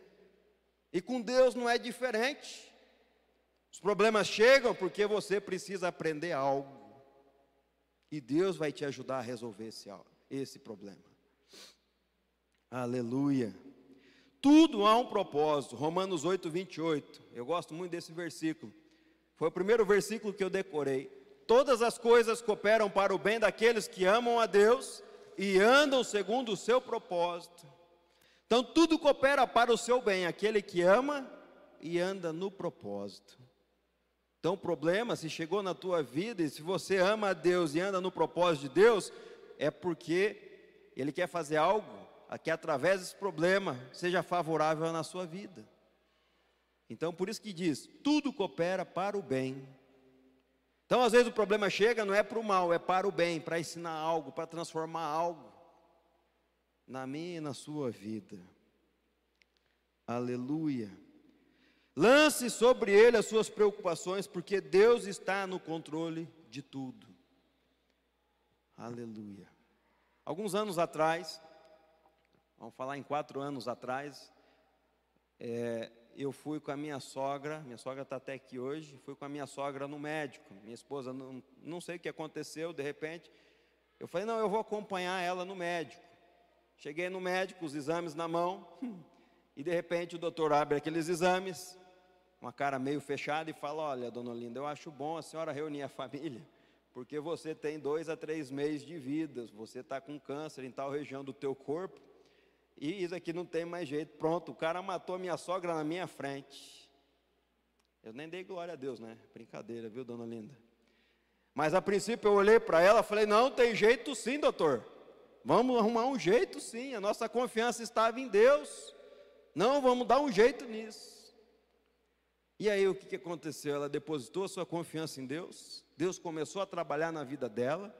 E com Deus não é diferente. Os problemas chegam porque você precisa aprender algo. E Deus vai te ajudar a resolver esse, esse problema. Aleluia. Tudo há um propósito. Romanos 8, 28. Eu gosto muito desse versículo. Foi o primeiro versículo que eu decorei todas as coisas cooperam para o bem daqueles que amam a Deus e andam segundo o seu propósito. Então tudo coopera para o seu bem, aquele que ama e anda no propósito. Então o problema, se chegou na tua vida e se você ama a Deus e anda no propósito de Deus, é porque Ele quer fazer algo que através desse problema seja favorável na sua vida. Então por isso que diz, tudo coopera para o bem então, às vezes, o problema chega, não é para o mal, é para o bem, para ensinar algo, para transformar algo na minha e na sua vida. Aleluia. Lance sobre ele as suas preocupações, porque Deus está no controle de tudo. Aleluia. Alguns anos atrás, vamos falar em quatro anos atrás, é, eu fui com a minha sogra, minha sogra está até aqui hoje, fui com a minha sogra no médico. Minha esposa, não, não sei o que aconteceu, de repente, eu falei, não, eu vou acompanhar ela no médico. Cheguei no médico, os exames na mão, e de repente o doutor abre aqueles exames, uma cara meio fechada, e fala: Olha, dona Olinda, eu acho bom a senhora reunir a família, porque você tem dois a três meses de vida, você está com câncer em tal região do teu corpo, e isso aqui não tem mais jeito. Pronto, o cara matou a minha sogra na minha frente. Eu nem dei glória a Deus, né? Brincadeira, viu, dona Linda? Mas a princípio eu olhei para ela e falei: Não, tem jeito sim, doutor. Vamos arrumar um jeito, sim. A nossa confiança estava em Deus. Não, vamos dar um jeito nisso. E aí o que, aconteceu? Ela depositou sua confiança em Deus. Deus começou a trabalhar na vida dela.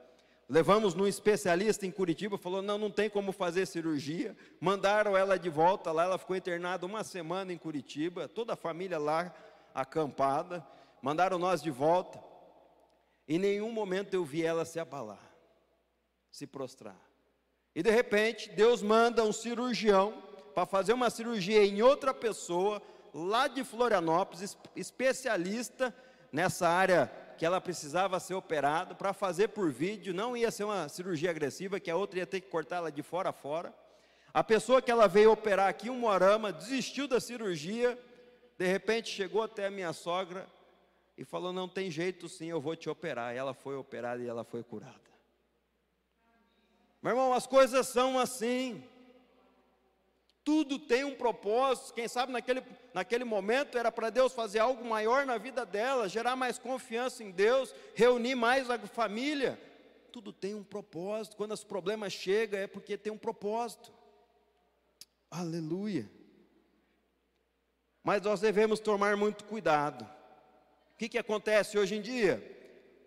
Levamos num especialista em Curitiba, falou: não, não tem como fazer cirurgia. Mandaram ela de volta lá, ela ficou internada uma semana em Curitiba, toda a família lá acampada. Mandaram nós de volta. Em nenhum momento eu vi ela se abalar, se prostrar. E de repente, Deus manda um cirurgião para fazer uma cirurgia em outra pessoa, lá de Florianópolis, especialista nessa área que ela precisava ser operada, para fazer por vídeo, não ia ser uma cirurgia agressiva, que a outra ia ter que cortar ela de fora a fora. A pessoa que ela veio operar aqui, um morama, desistiu da cirurgia, de repente chegou até a minha sogra e falou: Não tem jeito sim, eu vou te operar. E ela foi operada e ela foi curada. Meu irmão, as coisas são assim. Tudo tem um propósito. Quem sabe naquele, naquele momento era para Deus fazer algo maior na vida dela, gerar mais confiança em Deus, reunir mais a família. Tudo tem um propósito. Quando os problemas chegam, é porque tem um propósito. Aleluia. Mas nós devemos tomar muito cuidado. O que, que acontece hoje em dia?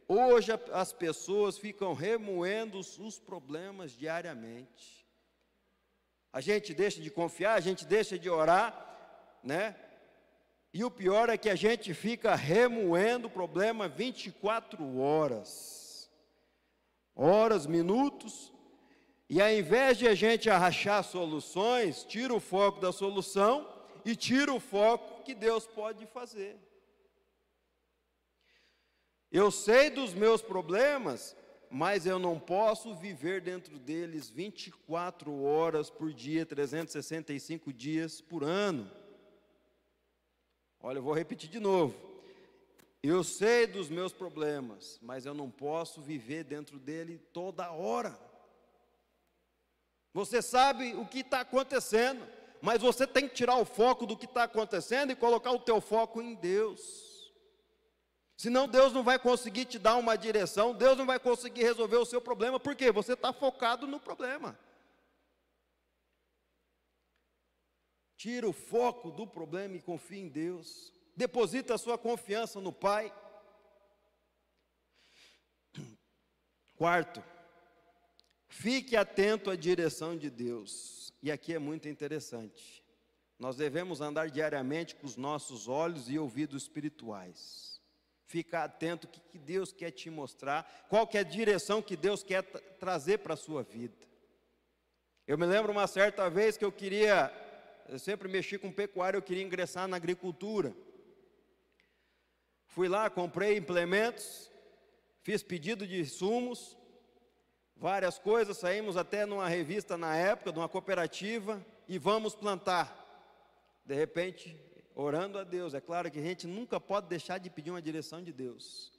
Hoje as pessoas ficam remoendo os problemas diariamente. A gente deixa de confiar, a gente deixa de orar, né? E o pior é que a gente fica remoendo o problema 24 horas. Horas, minutos, e ao invés de a gente arrachar soluções, tira o foco da solução e tira o foco que Deus pode fazer. Eu sei dos meus problemas, mas eu não posso viver dentro deles 24 horas por dia, 365 dias por ano. Olha, eu vou repetir de novo. Eu sei dos meus problemas, mas eu não posso viver dentro dele toda hora. Você sabe o que está acontecendo, mas você tem que tirar o foco do que está acontecendo e colocar o teu foco em Deus. Senão Deus não vai conseguir te dar uma direção, Deus não vai conseguir resolver o seu problema, porque você está focado no problema. Tira o foco do problema e confia em Deus. Deposita a sua confiança no Pai. Quarto, fique atento à direção de Deus. E aqui é muito interessante. Nós devemos andar diariamente com os nossos olhos e ouvidos espirituais ficar atento o que, Deus quer te mostrar, qual que é a direção que Deus quer trazer para a sua vida. Eu me lembro uma certa vez que eu queria, eu sempre mexi com pecuária, eu queria ingressar na agricultura. Fui lá, comprei implementos, fiz pedido de insumos, várias coisas, saímos até numa revista na época, de uma cooperativa, e vamos plantar. De repente, orando a Deus. É claro que a gente nunca pode deixar de pedir uma direção de Deus.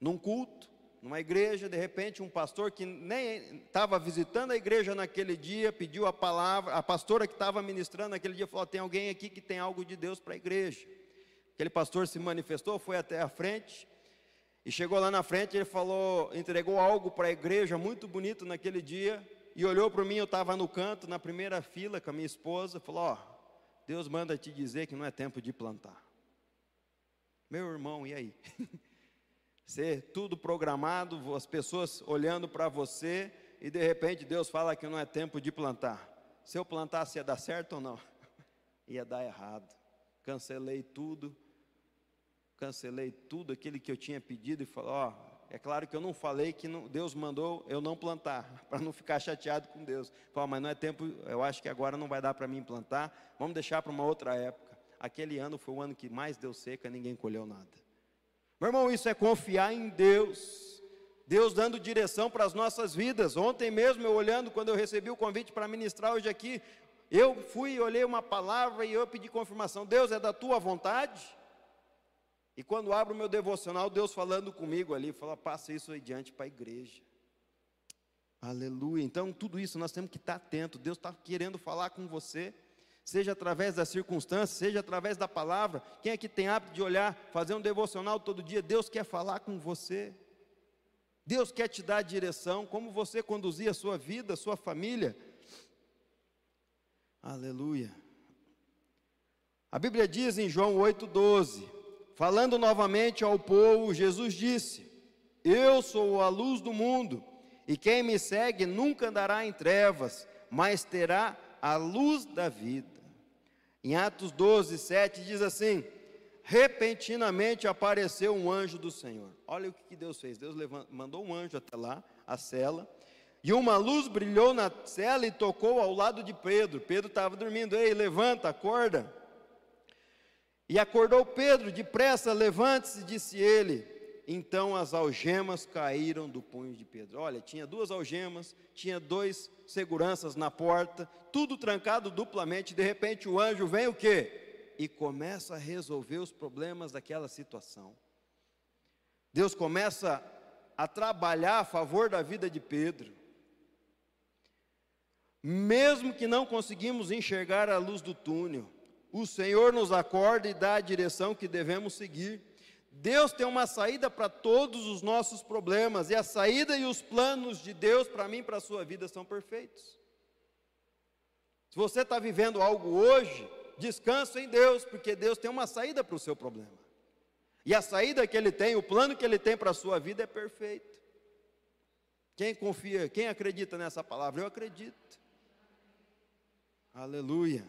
Num culto, numa igreja, de repente, um pastor que nem estava visitando a igreja naquele dia, pediu a palavra, a pastora que estava ministrando naquele dia falou: tem alguém aqui que tem algo de Deus para a igreja. Aquele pastor se manifestou, foi até a frente, e chegou lá na frente, ele falou, entregou algo para a igreja muito bonito naquele dia, e olhou para mim, eu estava no canto, na primeira fila com a minha esposa, falou: Ó, Deus manda te dizer que não é tempo de plantar. Meu irmão, e aí? Ser tudo programado, as pessoas olhando para você e de repente Deus fala que não é tempo de plantar. Se eu plantasse ia dar certo ou não? Ia dar errado. Cancelei tudo, cancelei tudo aquilo que eu tinha pedido e falei, ó, é claro que eu não falei que não, Deus mandou eu não plantar, para não ficar chateado com Deus. Falei, mas não é tempo, eu acho que agora não vai dar para mim plantar, vamos deixar para uma outra época. Aquele ano foi o ano que mais deu seca, ninguém colheu nada. Meu irmão, isso é confiar em Deus. Deus dando direção para as nossas vidas. Ontem mesmo, eu olhando, quando eu recebi o convite para ministrar hoje aqui, eu fui, olhei uma palavra e eu pedi confirmação. Deus é da tua vontade? E quando abro o meu devocional, Deus falando comigo ali, fala, passa isso adiante para a igreja. Aleluia. Então, tudo isso nós temos que estar atento. Deus está querendo falar com você, seja através das circunstâncias, seja através da palavra. Quem é que tem hábito de olhar, fazer um devocional todo dia? Deus quer falar com você. Deus quer te dar direção, como você conduzir a sua vida, a sua família. Aleluia. A Bíblia diz em João 8,12: falando novamente ao povo, Jesus disse: Eu sou a luz do mundo, e quem me segue nunca andará em trevas, mas terá a luz da vida. Em Atos 12, 7 diz assim: repentinamente apareceu um anjo do Senhor. Olha o que Deus fez. Deus mandou um anjo até lá, a cela, e uma luz brilhou na cela e tocou ao lado de Pedro. Pedro estava dormindo. Ei, levanta, acorda. E acordou Pedro, depressa, levante-se, disse ele. Então as algemas caíram do punho de Pedro. Olha, tinha duas algemas, tinha dois seguranças na porta, tudo trancado duplamente. De repente o anjo vem o quê? e começa a resolver os problemas daquela situação. Deus começa a trabalhar a favor da vida de Pedro. Mesmo que não conseguimos enxergar a luz do túnel, o Senhor nos acorda e dá a direção que devemos seguir. Deus tem uma saída para todos os nossos problemas, e a saída e os planos de Deus para mim e para a sua vida são perfeitos. Se você está vivendo algo hoje, descanso em Deus, porque Deus tem uma saída para o seu problema. E a saída que Ele tem, o plano que Ele tem para a sua vida é perfeito. Quem confia, quem acredita nessa palavra? Eu acredito. Aleluia.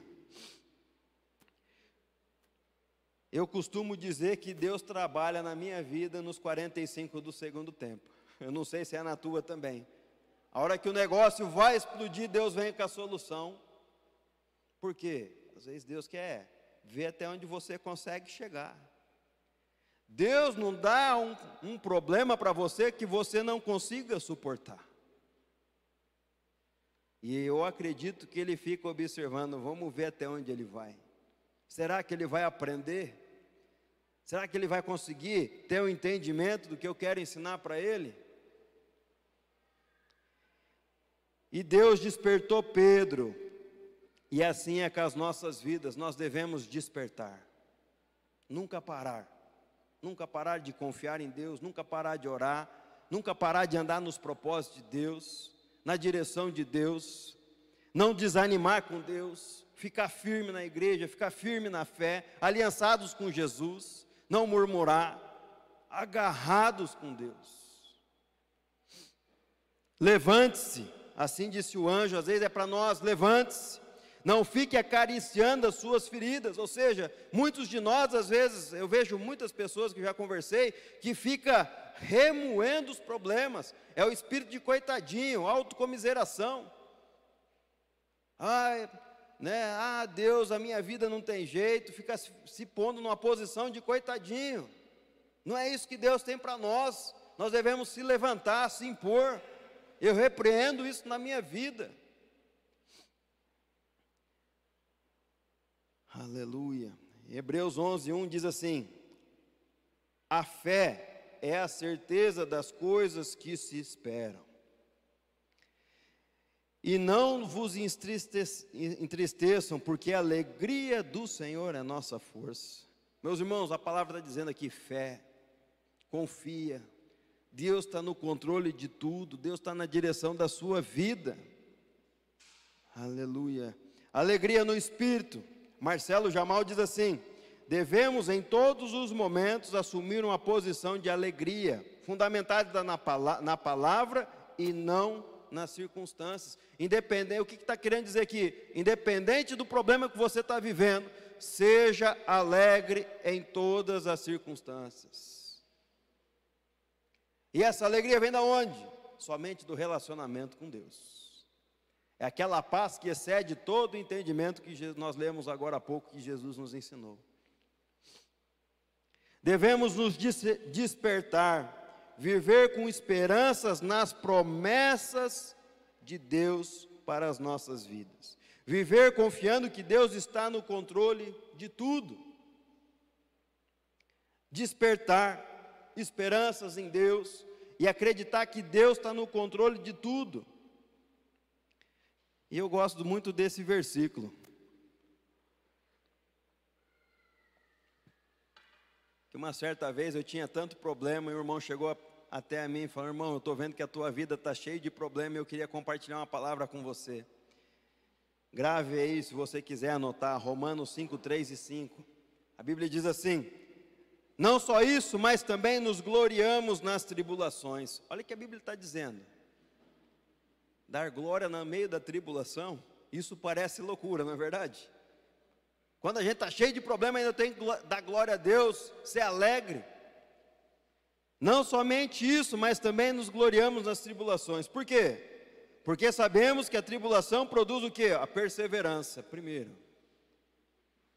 Eu costumo dizer que Deus trabalha na minha vida nos 45 do segundo tempo. Eu não sei se é na tua também. A hora que o negócio vai explodir, Deus vem com a solução. Por quê? Às vezes Deus quer ver até onde você consegue chegar. Deus não dá um, um problema para você que você não consiga suportar. E eu acredito que ele fica observando, vamos ver até onde ele vai. Será que ele vai aprender? Será que ele vai conseguir ter o um entendimento do que eu quero ensinar para ele? E Deus despertou Pedro e assim é com as nossas vidas, nós devemos despertar, nunca parar, nunca parar de confiar em Deus, nunca parar de orar, nunca parar de andar nos propósitos de Deus, na direção de Deus, não desanimar com Deus, ficar firme na igreja, ficar firme na fé, aliançados com Jesus, não murmurar, agarrados com Deus. Levante-se, assim disse o anjo, às vezes é para nós, levante-se não fique acariciando as suas feridas. Ou seja, muitos de nós, às vezes, eu vejo muitas pessoas que já conversei, que fica remoendo os problemas. É o espírito de coitadinho, autocomiseração. Ai, né? Ah, Deus, a minha vida não tem jeito, fica se, pondo numa posição de coitadinho. Não é isso que Deus tem para nós. Nós devemos se levantar, se impor. Eu repreendo isso na minha vida. Aleluia. Hebreus 11, 1 diz assim: A fé é a certeza das coisas que se esperam. E não vos entristeçam, porque a alegria do Senhor é nossa força. Meus irmãos, a palavra está dizendo aqui: fé, confia, Deus está no controle de tudo, Deus está na direção da sua vida. Aleluia. Alegria no espírito Marcelo Jamal diz assim: devemos em todos os momentos assumir uma posição de alegria, fundamentada na, na palavra e não nas circunstâncias. Independente, o que está querendo dizer aqui? Independente do problema que você está vivendo, seja alegre em todas as circunstâncias. E essa alegria vem da onde? Somente do relacionamento com Deus. É aquela paz que excede todo o entendimento que nós lemos agora há pouco que Jesus nos ensinou. Devemos nos despertar, viver com esperanças nas promessas de Deus para as nossas vidas. Viver confiando que Deus está no controle de tudo. Despertar esperanças em Deus e acreditar que Deus está no controle de tudo. E eu gosto muito desse versículo. Uma certa vez eu tinha tanto problema e o irmão chegou até a mim e falou: irmão, eu estou vendo que a tua vida está cheia de problemas e eu queria compartilhar uma palavra com você. Grave aí, se você quiser anotar, Romanos 5, 3 e 5. A Bíblia diz assim: Não só isso, mas também nos gloriamos nas tribulações. Olha o que a Bíblia está dizendo. Dar glória no meio da tribulação, isso parece loucura, não é verdade? Quando a gente está cheio de problema, ainda tem que dar glória a Deus, ser alegre. Não somente isso, mas também nos gloriamos nas tribulações. Por quê? Porque sabemos que a tribulação produz o que? A perseverança, primeiro.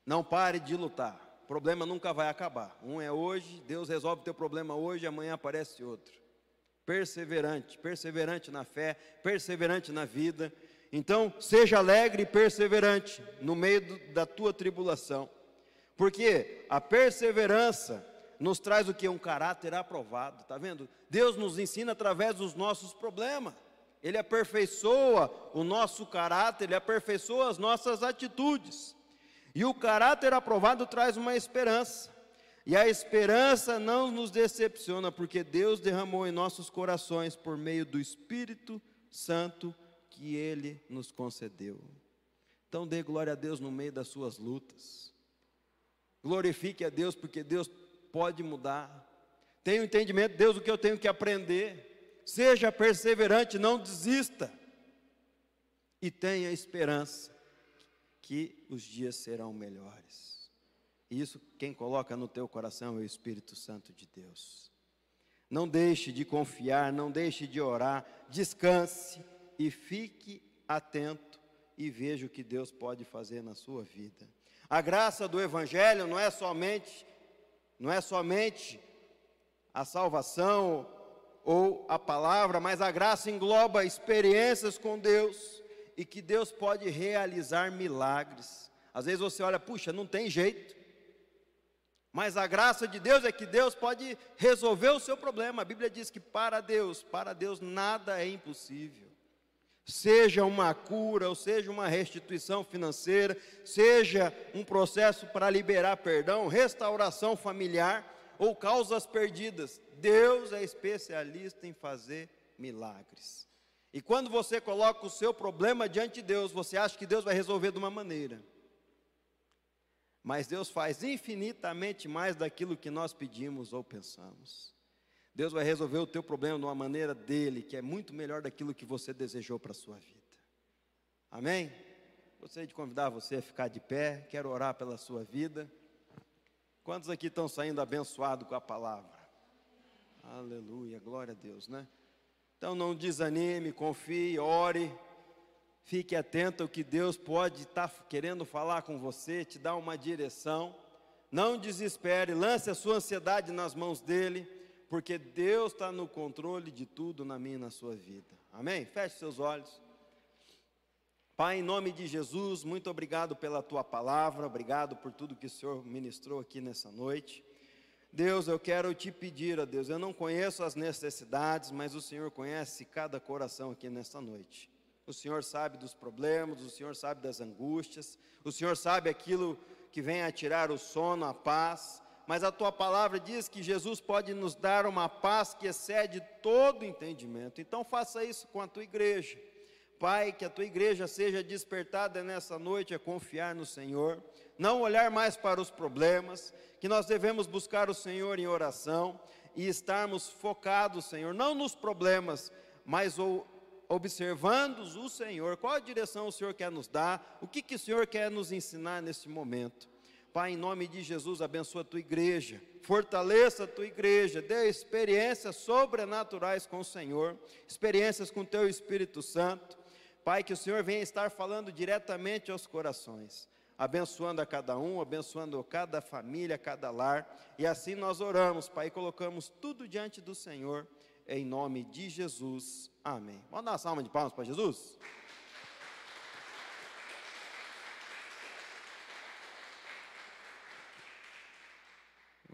Não pare de lutar. O problema nunca vai acabar. Um é hoje, Deus resolve o teu problema hoje, amanhã aparece outro. Perseverante, perseverante na fé, perseverante na vida. Então, seja alegre e perseverante no meio do, da tua tribulação. Porque a perseverança nos traz o que? Um caráter aprovado, tá vendo? Deus nos ensina através dos nossos problemas. Ele aperfeiçoa o nosso caráter, ele aperfeiçoa as nossas atitudes. E o caráter aprovado traz uma esperança. E a esperança não nos decepciona, porque Deus derramou em nossos corações por meio do Espírito Santo que ele nos concedeu. Então dê glória a Deus no meio das suas lutas. Glorifique a Deus, porque Deus pode mudar. Tenha o entendimento, Deus, o que eu tenho que aprender. Seja perseverante, não desista. E tenha esperança que os dias serão melhores. E isso quem coloca no teu coração é o Espírito Santo de Deus. Não deixe de confiar, não deixe de orar, descanse e fique atento e veja o que Deus pode fazer na sua vida. A graça do evangelho não é somente não é somente a salvação ou a palavra, mas a graça engloba experiências com Deus e que Deus pode realizar milagres. Às vezes você olha, puxa, não tem jeito. Mas a graça de Deus é que Deus pode resolver o seu problema. A Bíblia diz que para Deus, para Deus nada é impossível. Seja uma cura, ou seja uma restituição financeira, seja um processo para liberar perdão, restauração familiar ou causas perdidas. Deus é especialista em fazer milagres. E quando você coloca o seu problema diante de Deus, você acha que Deus vai resolver de uma maneira. Mas Deus faz infinitamente mais daquilo que nós pedimos ou pensamos. Deus vai resolver o teu problema de uma maneira dele, que é muito melhor daquilo que você desejou para a sua vida. Amém? Gostaria de convidar você a ficar de pé, quero orar pela sua vida. Quantos aqui estão saindo abençoados com a palavra? Aleluia, glória a Deus, né? Então não desanime, confie, ore, fique atento ao que Deus pode estar tá querendo falar com você, te dar uma direção. Não desespere, lance a sua ansiedade nas mãos dEle, porque Deus está no controle de tudo na minha e na sua vida. Amém? Feche seus olhos. Pai, em nome de Jesus, muito obrigado pela tua palavra, obrigado por tudo que o Senhor ministrou aqui nessa noite. Deus, eu quero te pedir, ó Deus, eu não conheço as necessidades, mas o Senhor conhece cada coração aqui nesta noite. O Senhor sabe dos problemas, o Senhor sabe das angústias, o Senhor sabe aquilo que vem a tirar o sono, a paz, mas a tua palavra diz que Jesus pode nos dar uma paz que excede todo entendimento. Então faça isso com a tua igreja. Pai, que a tua igreja seja despertada nessa noite a confiar no Senhor, não olhar mais para os problemas, que nós devemos buscar o Senhor em oração e estarmos focados, Senhor, não nos problemas, mas observando o Senhor, qual a direção o Senhor quer nos dar, o que, que o Senhor quer nos ensinar nesse momento. Pai, em nome de Jesus, abençoa a tua igreja, fortaleça a tua igreja, dê experiências sobrenaturais com o Senhor, experiências com o teu Espírito Santo. Pai, que o Senhor venha estar falando diretamente aos corações abençoando a cada um, abençoando cada família, cada lar. E assim nós oramos, Pai, e colocamos tudo diante do Senhor, em nome de Jesus. Amém. Vamos dar uma salva de palmas para Jesus?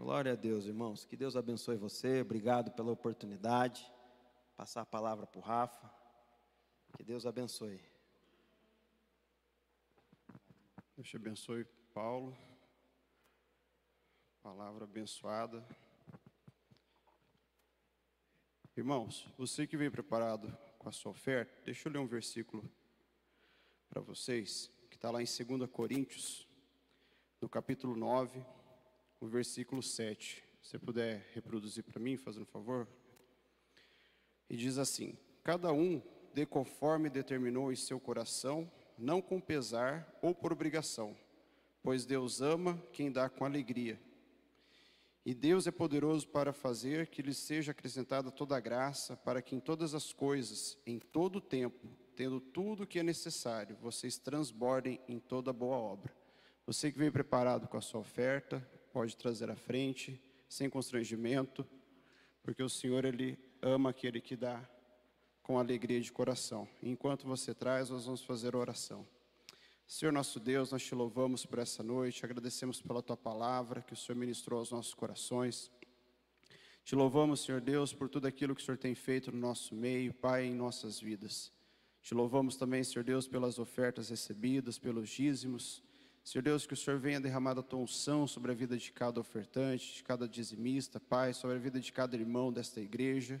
Glória a Deus, irmãos. Que Deus abençoe você. Obrigado pela oportunidade. Passar a palavra para o Rafa. Que Deus abençoe. Deus te abençoe, Paulo. Palavra abençoada. Irmãos, você que veio preparado com a sua oferta, deixa eu ler um versículo para vocês, que está lá em 2 Coríntios, no capítulo 9, o versículo 7. Se você puder reproduzir para mim, fazendo um favor. E diz assim: Cada um dê conforme determinou em seu coração, não com pesar ou por obrigação, pois Deus ama quem dá com alegria. E Deus é poderoso para fazer que lhes seja acrescentada toda a graça, para que em todas as coisas, em todo o tempo, tendo tudo o que é necessário, vocês transbordem em toda boa obra. Você que veio preparado com a sua oferta, pode trazer à frente, sem constrangimento, porque o Senhor, Ele ama aquele que dá com alegria de coração. enquanto você traz, nós vamos fazer oração. Senhor nosso Deus, nós te louvamos por essa noite, agradecemos pela tua palavra que o Senhor ministrou aos nossos corações. Te louvamos, Senhor Deus, por tudo aquilo que o Senhor tem feito no nosso meio, Pai, em nossas vidas. Te louvamos também, Senhor Deus, pelas ofertas recebidas, pelos dízimos. Senhor Deus, que o Senhor venha derramar a tua unção sobre a vida de cada ofertante, de cada dizimista, Pai, sobre a vida de cada irmão desta igreja.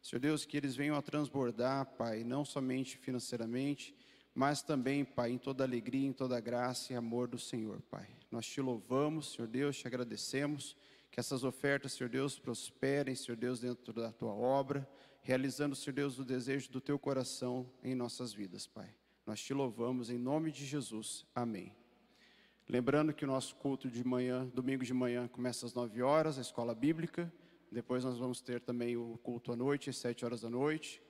Senhor Deus, que eles venham a transbordar, Pai, não somente financeiramente, mas também, Pai, em toda alegria, em toda graça e amor do Senhor, Pai. Nós te louvamos, Senhor Deus, te agradecemos, que essas ofertas, Senhor Deus, prosperem, Senhor Deus, dentro da tua obra, realizando, Senhor Deus, o desejo do teu coração em nossas vidas, Pai. Nós te louvamos em nome de Jesus. Amém. Lembrando que o nosso culto de manhã, domingo de manhã, começa às 9 horas, a escola bíblica. Depois nós vamos ter também o culto à noite, às 7 horas da noite.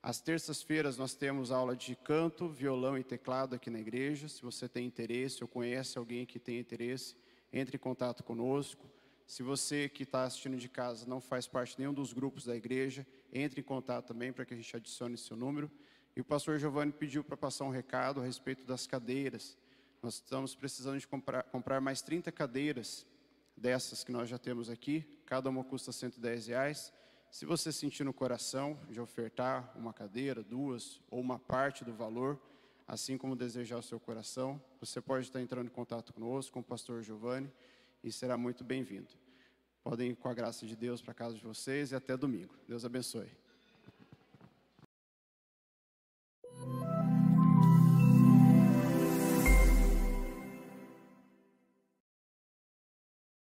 Às terças-feiras nós temos aula de canto, violão e teclado aqui na igreja. Se você tem interesse ou conhece alguém que tem interesse, entre em contato conosco. Se você que está assistindo de casa não faz parte de nenhum dos grupos da igreja, entre em contato também para que a gente adicione seu número. E o pastor Giovanni pediu para passar um recado a respeito das cadeiras. Nós estamos precisando de comprar, comprar mais 30 cadeiras dessas que nós já temos aqui. Cada uma custa 110 reais. Se você sentir no coração de ofertar uma cadeira, duas ou uma parte do valor, assim como desejar o seu coração, você pode estar entrando em contato conosco, com o pastor Giovanni, e será muito bem-vindo. Podem ir com a graça de Deus para casa de vocês e até domingo. Deus abençoe.